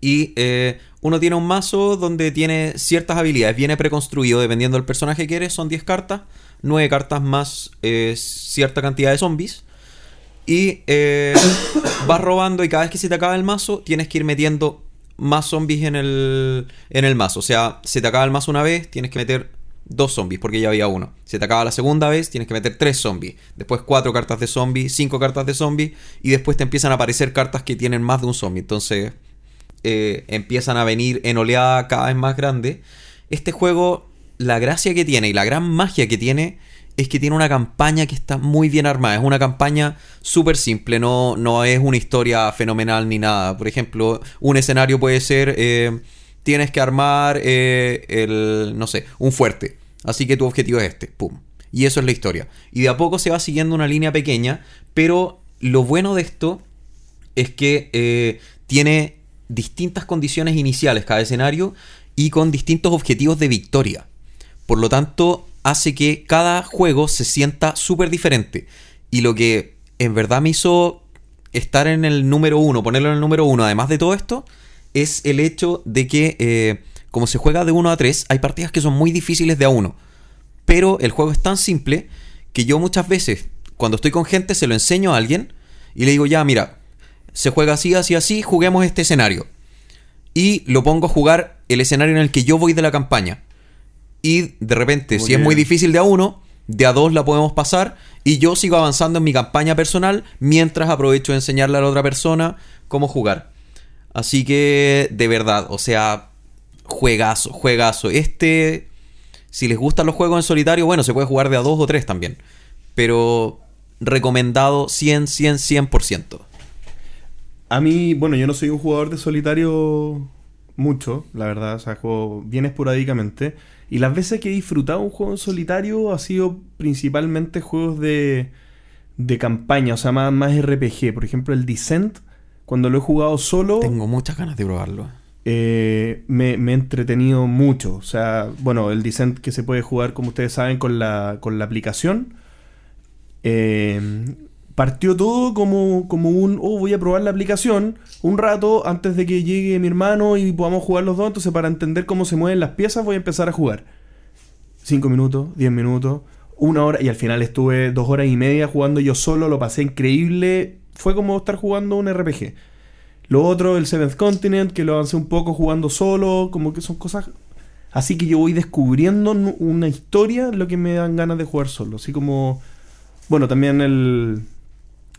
Y eh, uno tiene un mazo donde tiene ciertas habilidades. Viene preconstruido dependiendo del personaje que eres. Son 10 cartas. 9 cartas más eh, cierta cantidad de zombies. Y vas robando y cada vez que se te acaba el mazo tienes que ir metiendo más zombies en el, en el mazo. O sea, se te acaba el mazo una vez, tienes que meter dos zombies porque ya había uno. Se te acaba la segunda vez, tienes que meter tres zombies. Después cuatro cartas de zombies, cinco cartas de zombies y después te empiezan a aparecer cartas que tienen más de un zombie. Entonces eh, empiezan a venir en oleada cada vez más grande. Este juego, la gracia que tiene y la gran magia que tiene es que tiene una campaña que está muy bien armada. Es una campaña súper simple, no, no es una historia fenomenal ni nada. Por ejemplo, un escenario puede ser, eh, tienes que armar eh, el, no sé, un fuerte. Así que tu objetivo es este, ¡pum! Y eso es la historia. Y de a poco se va siguiendo una línea pequeña, pero lo bueno de esto es que eh, tiene distintas condiciones iniciales cada escenario y con distintos objetivos de victoria. Por lo tanto, hace que cada juego se sienta súper diferente. Y lo que en verdad me hizo estar en el número uno, ponerlo en el número uno, además de todo esto, es el hecho de que eh, como se juega de 1 a 3, hay partidas que son muy difíciles de a 1. Pero el juego es tan simple que yo muchas veces, cuando estoy con gente, se lo enseño a alguien y le digo, ya, mira, se juega así, así, así, juguemos este escenario. Y lo pongo a jugar el escenario en el que yo voy de la campaña. Y de repente, si es muy difícil de a uno, de a dos la podemos pasar. Y yo sigo avanzando en mi campaña personal mientras aprovecho de enseñarle a la otra persona cómo jugar. Así que, de verdad, o sea, juegazo, juegazo. Este, si les gustan los juegos en solitario, bueno, se puede jugar de a dos o tres también. Pero recomendado 100, 100, 100%. A mí, bueno, yo no soy un jugador de solitario mucho, la verdad, o sea, juego bien esporádicamente. Y las veces que he disfrutado un juego en solitario ha sido principalmente juegos de, de campaña, o sea, más, más RPG. Por ejemplo, el Descent, cuando lo he jugado solo, Tengo muchas ganas de probarlo. eh, me, me he entretenido mucho. O sea, bueno, el Descent que se puede jugar, como ustedes saben, con la, con la aplicación. Eh, partió todo como, como un, oh, voy a probar la aplicación un rato antes de que llegue mi hermano y podamos jugar los dos. Entonces, para entender cómo se mueven las piezas, voy a empezar a jugar. 5 minutos, 10 minutos, una hora, y al final estuve dos horas y media jugando yo solo, lo pasé increíble. Fue como estar jugando un RPG. Lo otro, el Seventh Continent, que lo avancé un poco jugando solo, como que son cosas... Así que yo voy descubriendo una historia, lo que me dan ganas de jugar solo. Así como... Bueno, también el...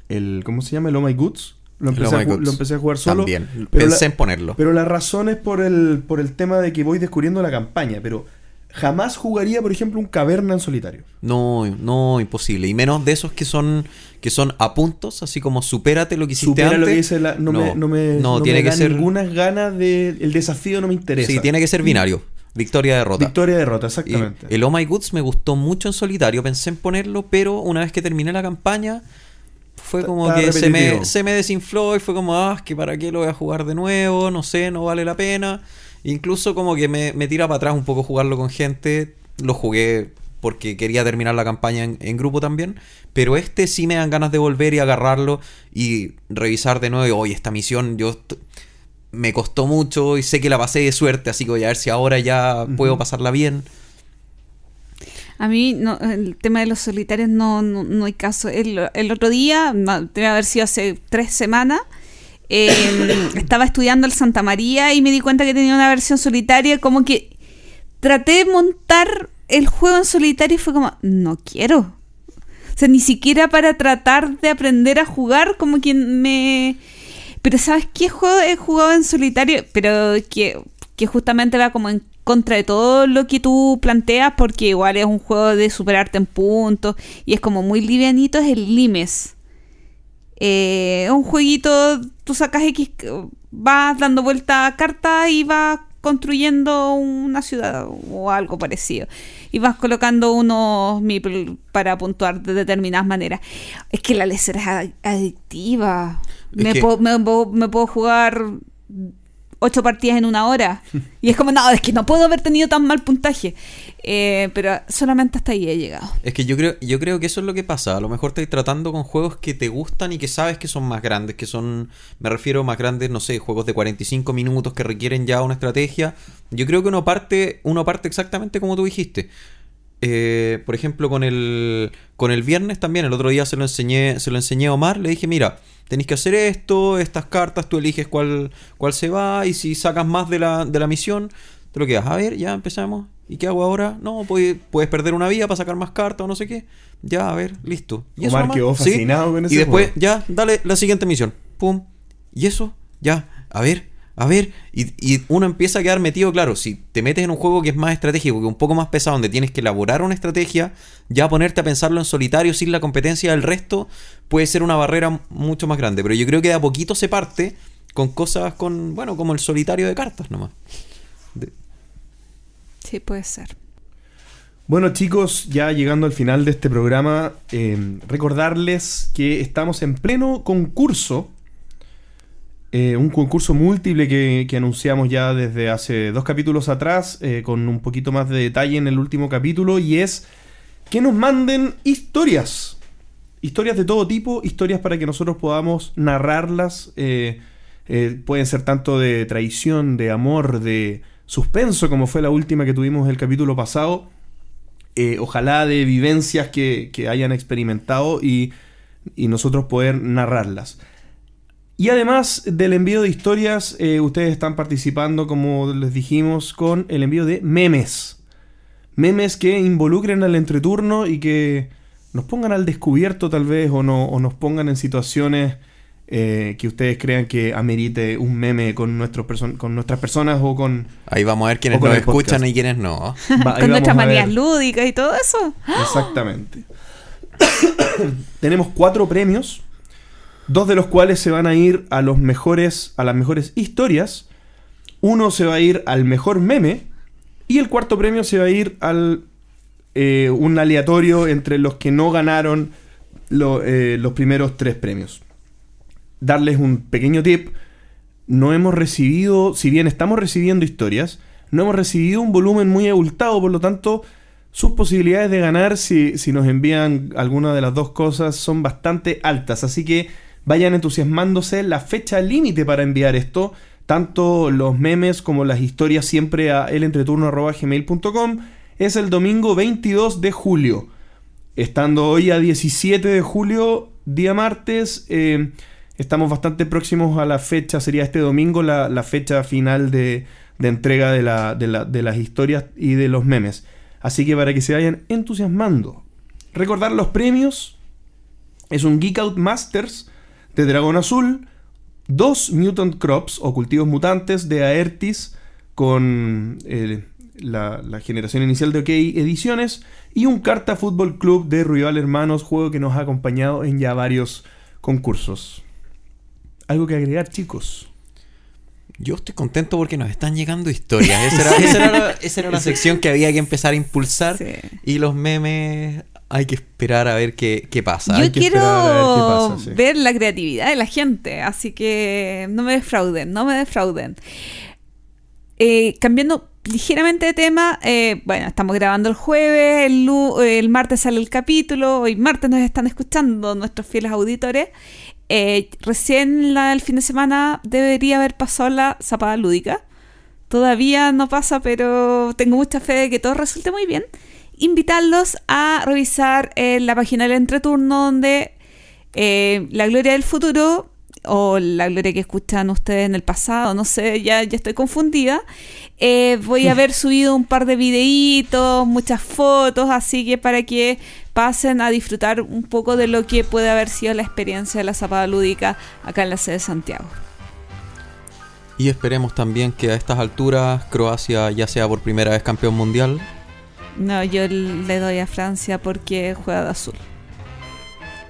el ¿Cómo se llama? El Oh My Goods. Lo empecé, Oh a, lo empecé a jugar solo. También. pero Pensé la- en ponerlo. Pero la razón es por el, por el tema de que voy descubriendo la campaña. Pero jamás jugaría, por ejemplo, un caverna en solitario. No, no, imposible. Y menos de esos que son que son a puntos, así como supérate lo que hiciste Supera antes. lo que dice la... No, me, no me, no, no tiene me que ser ninguna ganas de... El desafío no me interesa. Sí, tiene que ser binario. Victoria derrota. Victoria derrota, Y exactamente. el Oh My Goods me gustó mucho en solitario, pensé en ponerlo, pero una vez que terminé la campaña fue como está que se me, se me desinfló y fue como, ah, que para qué lo voy a jugar de nuevo, no sé, no vale la pena. Incluso como que me, me tira para atrás un poco jugarlo con gente, lo jugué porque quería terminar la campaña en, en grupo también, pero este sí me dan ganas de volver y agarrarlo y revisar de nuevo, oye, esta misión yo... Me costó mucho y sé que la pasé de suerte, así que voy a ver si ahora ya puedo pasarla bien. A mí no, el tema de los solitarios no, no, no hay caso. El, el otro día, debe haber sido hace tres semanas, eh, estaba estudiando el Santa María y me di cuenta que tenía una versión solitaria, como que traté de montar el juego en solitario y fue como, no quiero. O sea, ni siquiera para tratar de aprender a jugar, como que me... Pero ¿sabes qué juego he jugado en solitario? Pero que, que justamente va como en contra de todo lo que tú planteas, porque igual es un juego de superarte en puntos y es como muy livianito, es el Limes. Eh, un jueguito, tú sacas X, vas dando vuelta a cartas y vas construyendo una ciudad o algo parecido. Y vas colocando unos meeple para puntuar de determinadas maneras. Es que la lecera es ad- adictiva. Me, que- me puedo jugar ocho partidas en una hora. Y es como, no, es que no puedo haber tenido tan mal puntaje. Eh, pero solamente hasta ahí he llegado. Es que yo creo, yo creo que eso es lo que pasa. A lo mejor estás tratando con juegos que te gustan y que sabes que son más grandes, que son, me refiero más grandes, no sé, juegos de 45 minutos que requieren ya una estrategia. Yo creo que uno parte, uno parte exactamente como tú dijiste. Eh, por ejemplo, con el, con el viernes también, el otro día se lo enseñé, se lo enseñé a Omar, le dije, mira, tenéis que hacer esto, estas cartas, tú eliges cuál, cuál se va, y si sacas más de la, de la misión, te lo quedas. A ver, ya empezamos. ¿Y qué hago ahora? No, puedes, puedes perder una vía para sacar más cartas o no sé qué. Ya, a ver, listo. ¿Y Omar quedó Sí. fascinado con ese Y después, juego. ya, dale la siguiente misión. Pum. ¿Y eso? Ya, a ver, a ver. Y, y uno empieza a quedar metido, claro, si te metes en un juego que es más estratégico, que es un poco más pesado, donde tienes que elaborar una estrategia, ya ponerte a pensarlo en solitario sin la competencia del resto puede ser una barrera mucho más grande. Pero yo creo que de a poquito se parte con cosas con, bueno, como el solitario de cartas nomás. De- Sí, puede ser. Bueno chicos, ya llegando al final de este programa, eh, recordarles que estamos en pleno concurso. Eh, un concurso múltiple que, anunciamos ya desde hace dos capítulos atrás, eh, con un poquito más de detalle en el último capítulo, y es que nos manden historias. Historias de todo tipo, historias para que nosotros podamos narrarlas. eh, pueden ser tanto de traición, de amor, de suspenso, como fue la última que tuvimos el capítulo pasado. Ojalá de vivencias que, que hayan experimentado y, y nosotros poder narrarlas. Y además del envío de historias, eh, ustedes están participando, como les dijimos, con el envío de memes. Memes que involucren al entreturno y que nos pongan al descubierto tal vez o, no, o nos pongan en situaciones eh, que ustedes crean que amerite un meme con, nuestros con nuestras personas o con... Ahí vamos a ver quiénes nos podcast. escuchan y quiénes no. Va, Con nuestras manías lúdicas y todo eso. Exactamente. Tenemos cuatro premios, dos de los cuales se van a ir a los mejores, a las mejores historias. Uno se va a ir al mejor meme y el cuarto premio se va a ir al eh, un aleatorio entre los que no ganaron eh, los primeros tres premios. Darles un pequeño tip. No hemos recibido, si bien estamos recibiendo historias, no hemos recibido un volumen muy abultado, por lo tanto, sus posibilidades de ganar si, si nos envían alguna de las dos cosas son bastante altas. Así que vayan entusiasmándose. La fecha límite para enviar esto, tanto los memes como las historias, siempre a elentreturno.gmail.com, es el domingo 22 de julio. Estando hoy a 17 de julio, día martes, eh, estamos bastante próximos a la fecha, sería este domingo la, fecha final de, entrega de, de las historias y de los memes. Así que para que se vayan entusiasmando. Recordar los premios. Es un Geek Out Masters de Dragón Azul. Dos Mutant Crops o cultivos mutantes de Aertis con eh, la, la generación inicial de OK Ediciones. Y un Carta Fútbol Club de Rival Hermanos, juego que nos ha acompañado en ya varios concursos. ¿Algo que agregar, chicos? Yo estoy contento porque nos están llegando historias. Esa era, esa era la, esa era la sección que había que empezar a impulsar. Sí. Y los memes hay que esperar a ver qué, qué pasa. Hay Yo que quiero a ver qué pasa, sí. ver la creatividad de la gente, así que no me defrauden, no me defrauden. Eh, cambiando ligeramente de tema, eh, bueno, estamos grabando el jueves, el, el martes sale el capítulo, hoy martes nos están escuchando nuestros fieles auditores. Eh, recién la- el fin de semana debería haber pasado la zapada lúdica. Todavía no pasa, pero tengo mucha fe de que todo resulte muy bien. Invitarlos a revisar eh, la página del entreturno donde eh, la gloria del futuro o la gloria que escuchan ustedes en el pasado, no sé, ya, ya estoy confundida. Eh, voy a haber subido un par de videitos, muchas fotos, así que para que pasen a disfrutar un poco de lo que puede haber sido la experiencia de la zapada lúdica acá en la sede de Santiago. Y esperemos también que a estas alturas Croacia ya sea por primera vez campeón mundial. No, yo le doy a Francia porque juega de azul.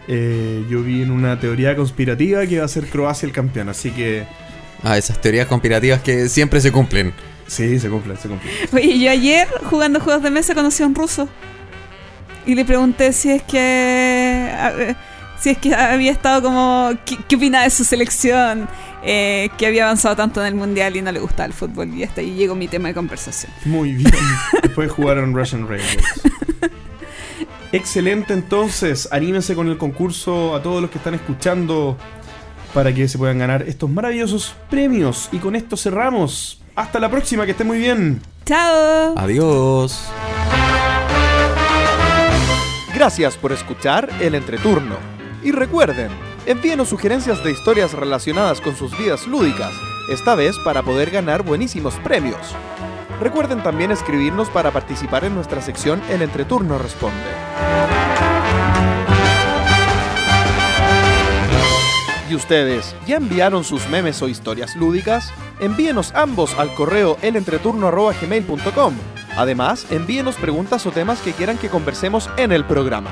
Eh, yo vi en una teoría conspirativa que va a ser Croacia el campeón, así que Ah, esas teorías conspirativas que siempre se cumplen. Sí, se cumple, se cumple. Oye, yo ayer jugando juegos de mesa conocí a un ruso. Y le pregunté si es que. a ver, si es que había estado como. ¿Qué, qué opinaba de su selección? Eh, que había avanzado tanto en el mundial y no le gustaba el fútbol. Y hasta ahí llegó mi tema de conversación. Muy bien. Después jugaron Russian Railroads. Excelente, entonces. Anímense con el concurso a todos los que están escuchando para que se puedan ganar estos maravillosos premios. Y con esto cerramos. Hasta la próxima, que estén muy bien. ¡Chao! Adiós. Gracias por escuchar el entreturno. Y recuerden, envíenos sugerencias de historias relacionadas con sus vidas lúdicas, esta vez para poder ganar buenísimos premios. Recuerden también escribirnos para participar en nuestra sección El Entreturno Responde. ¿Y ustedes ya enviaron sus memes o historias lúdicas? Envíenos ambos al correo elentreturno.gmail.com. Además, envíenos preguntas o temas que quieran que conversemos en el programa.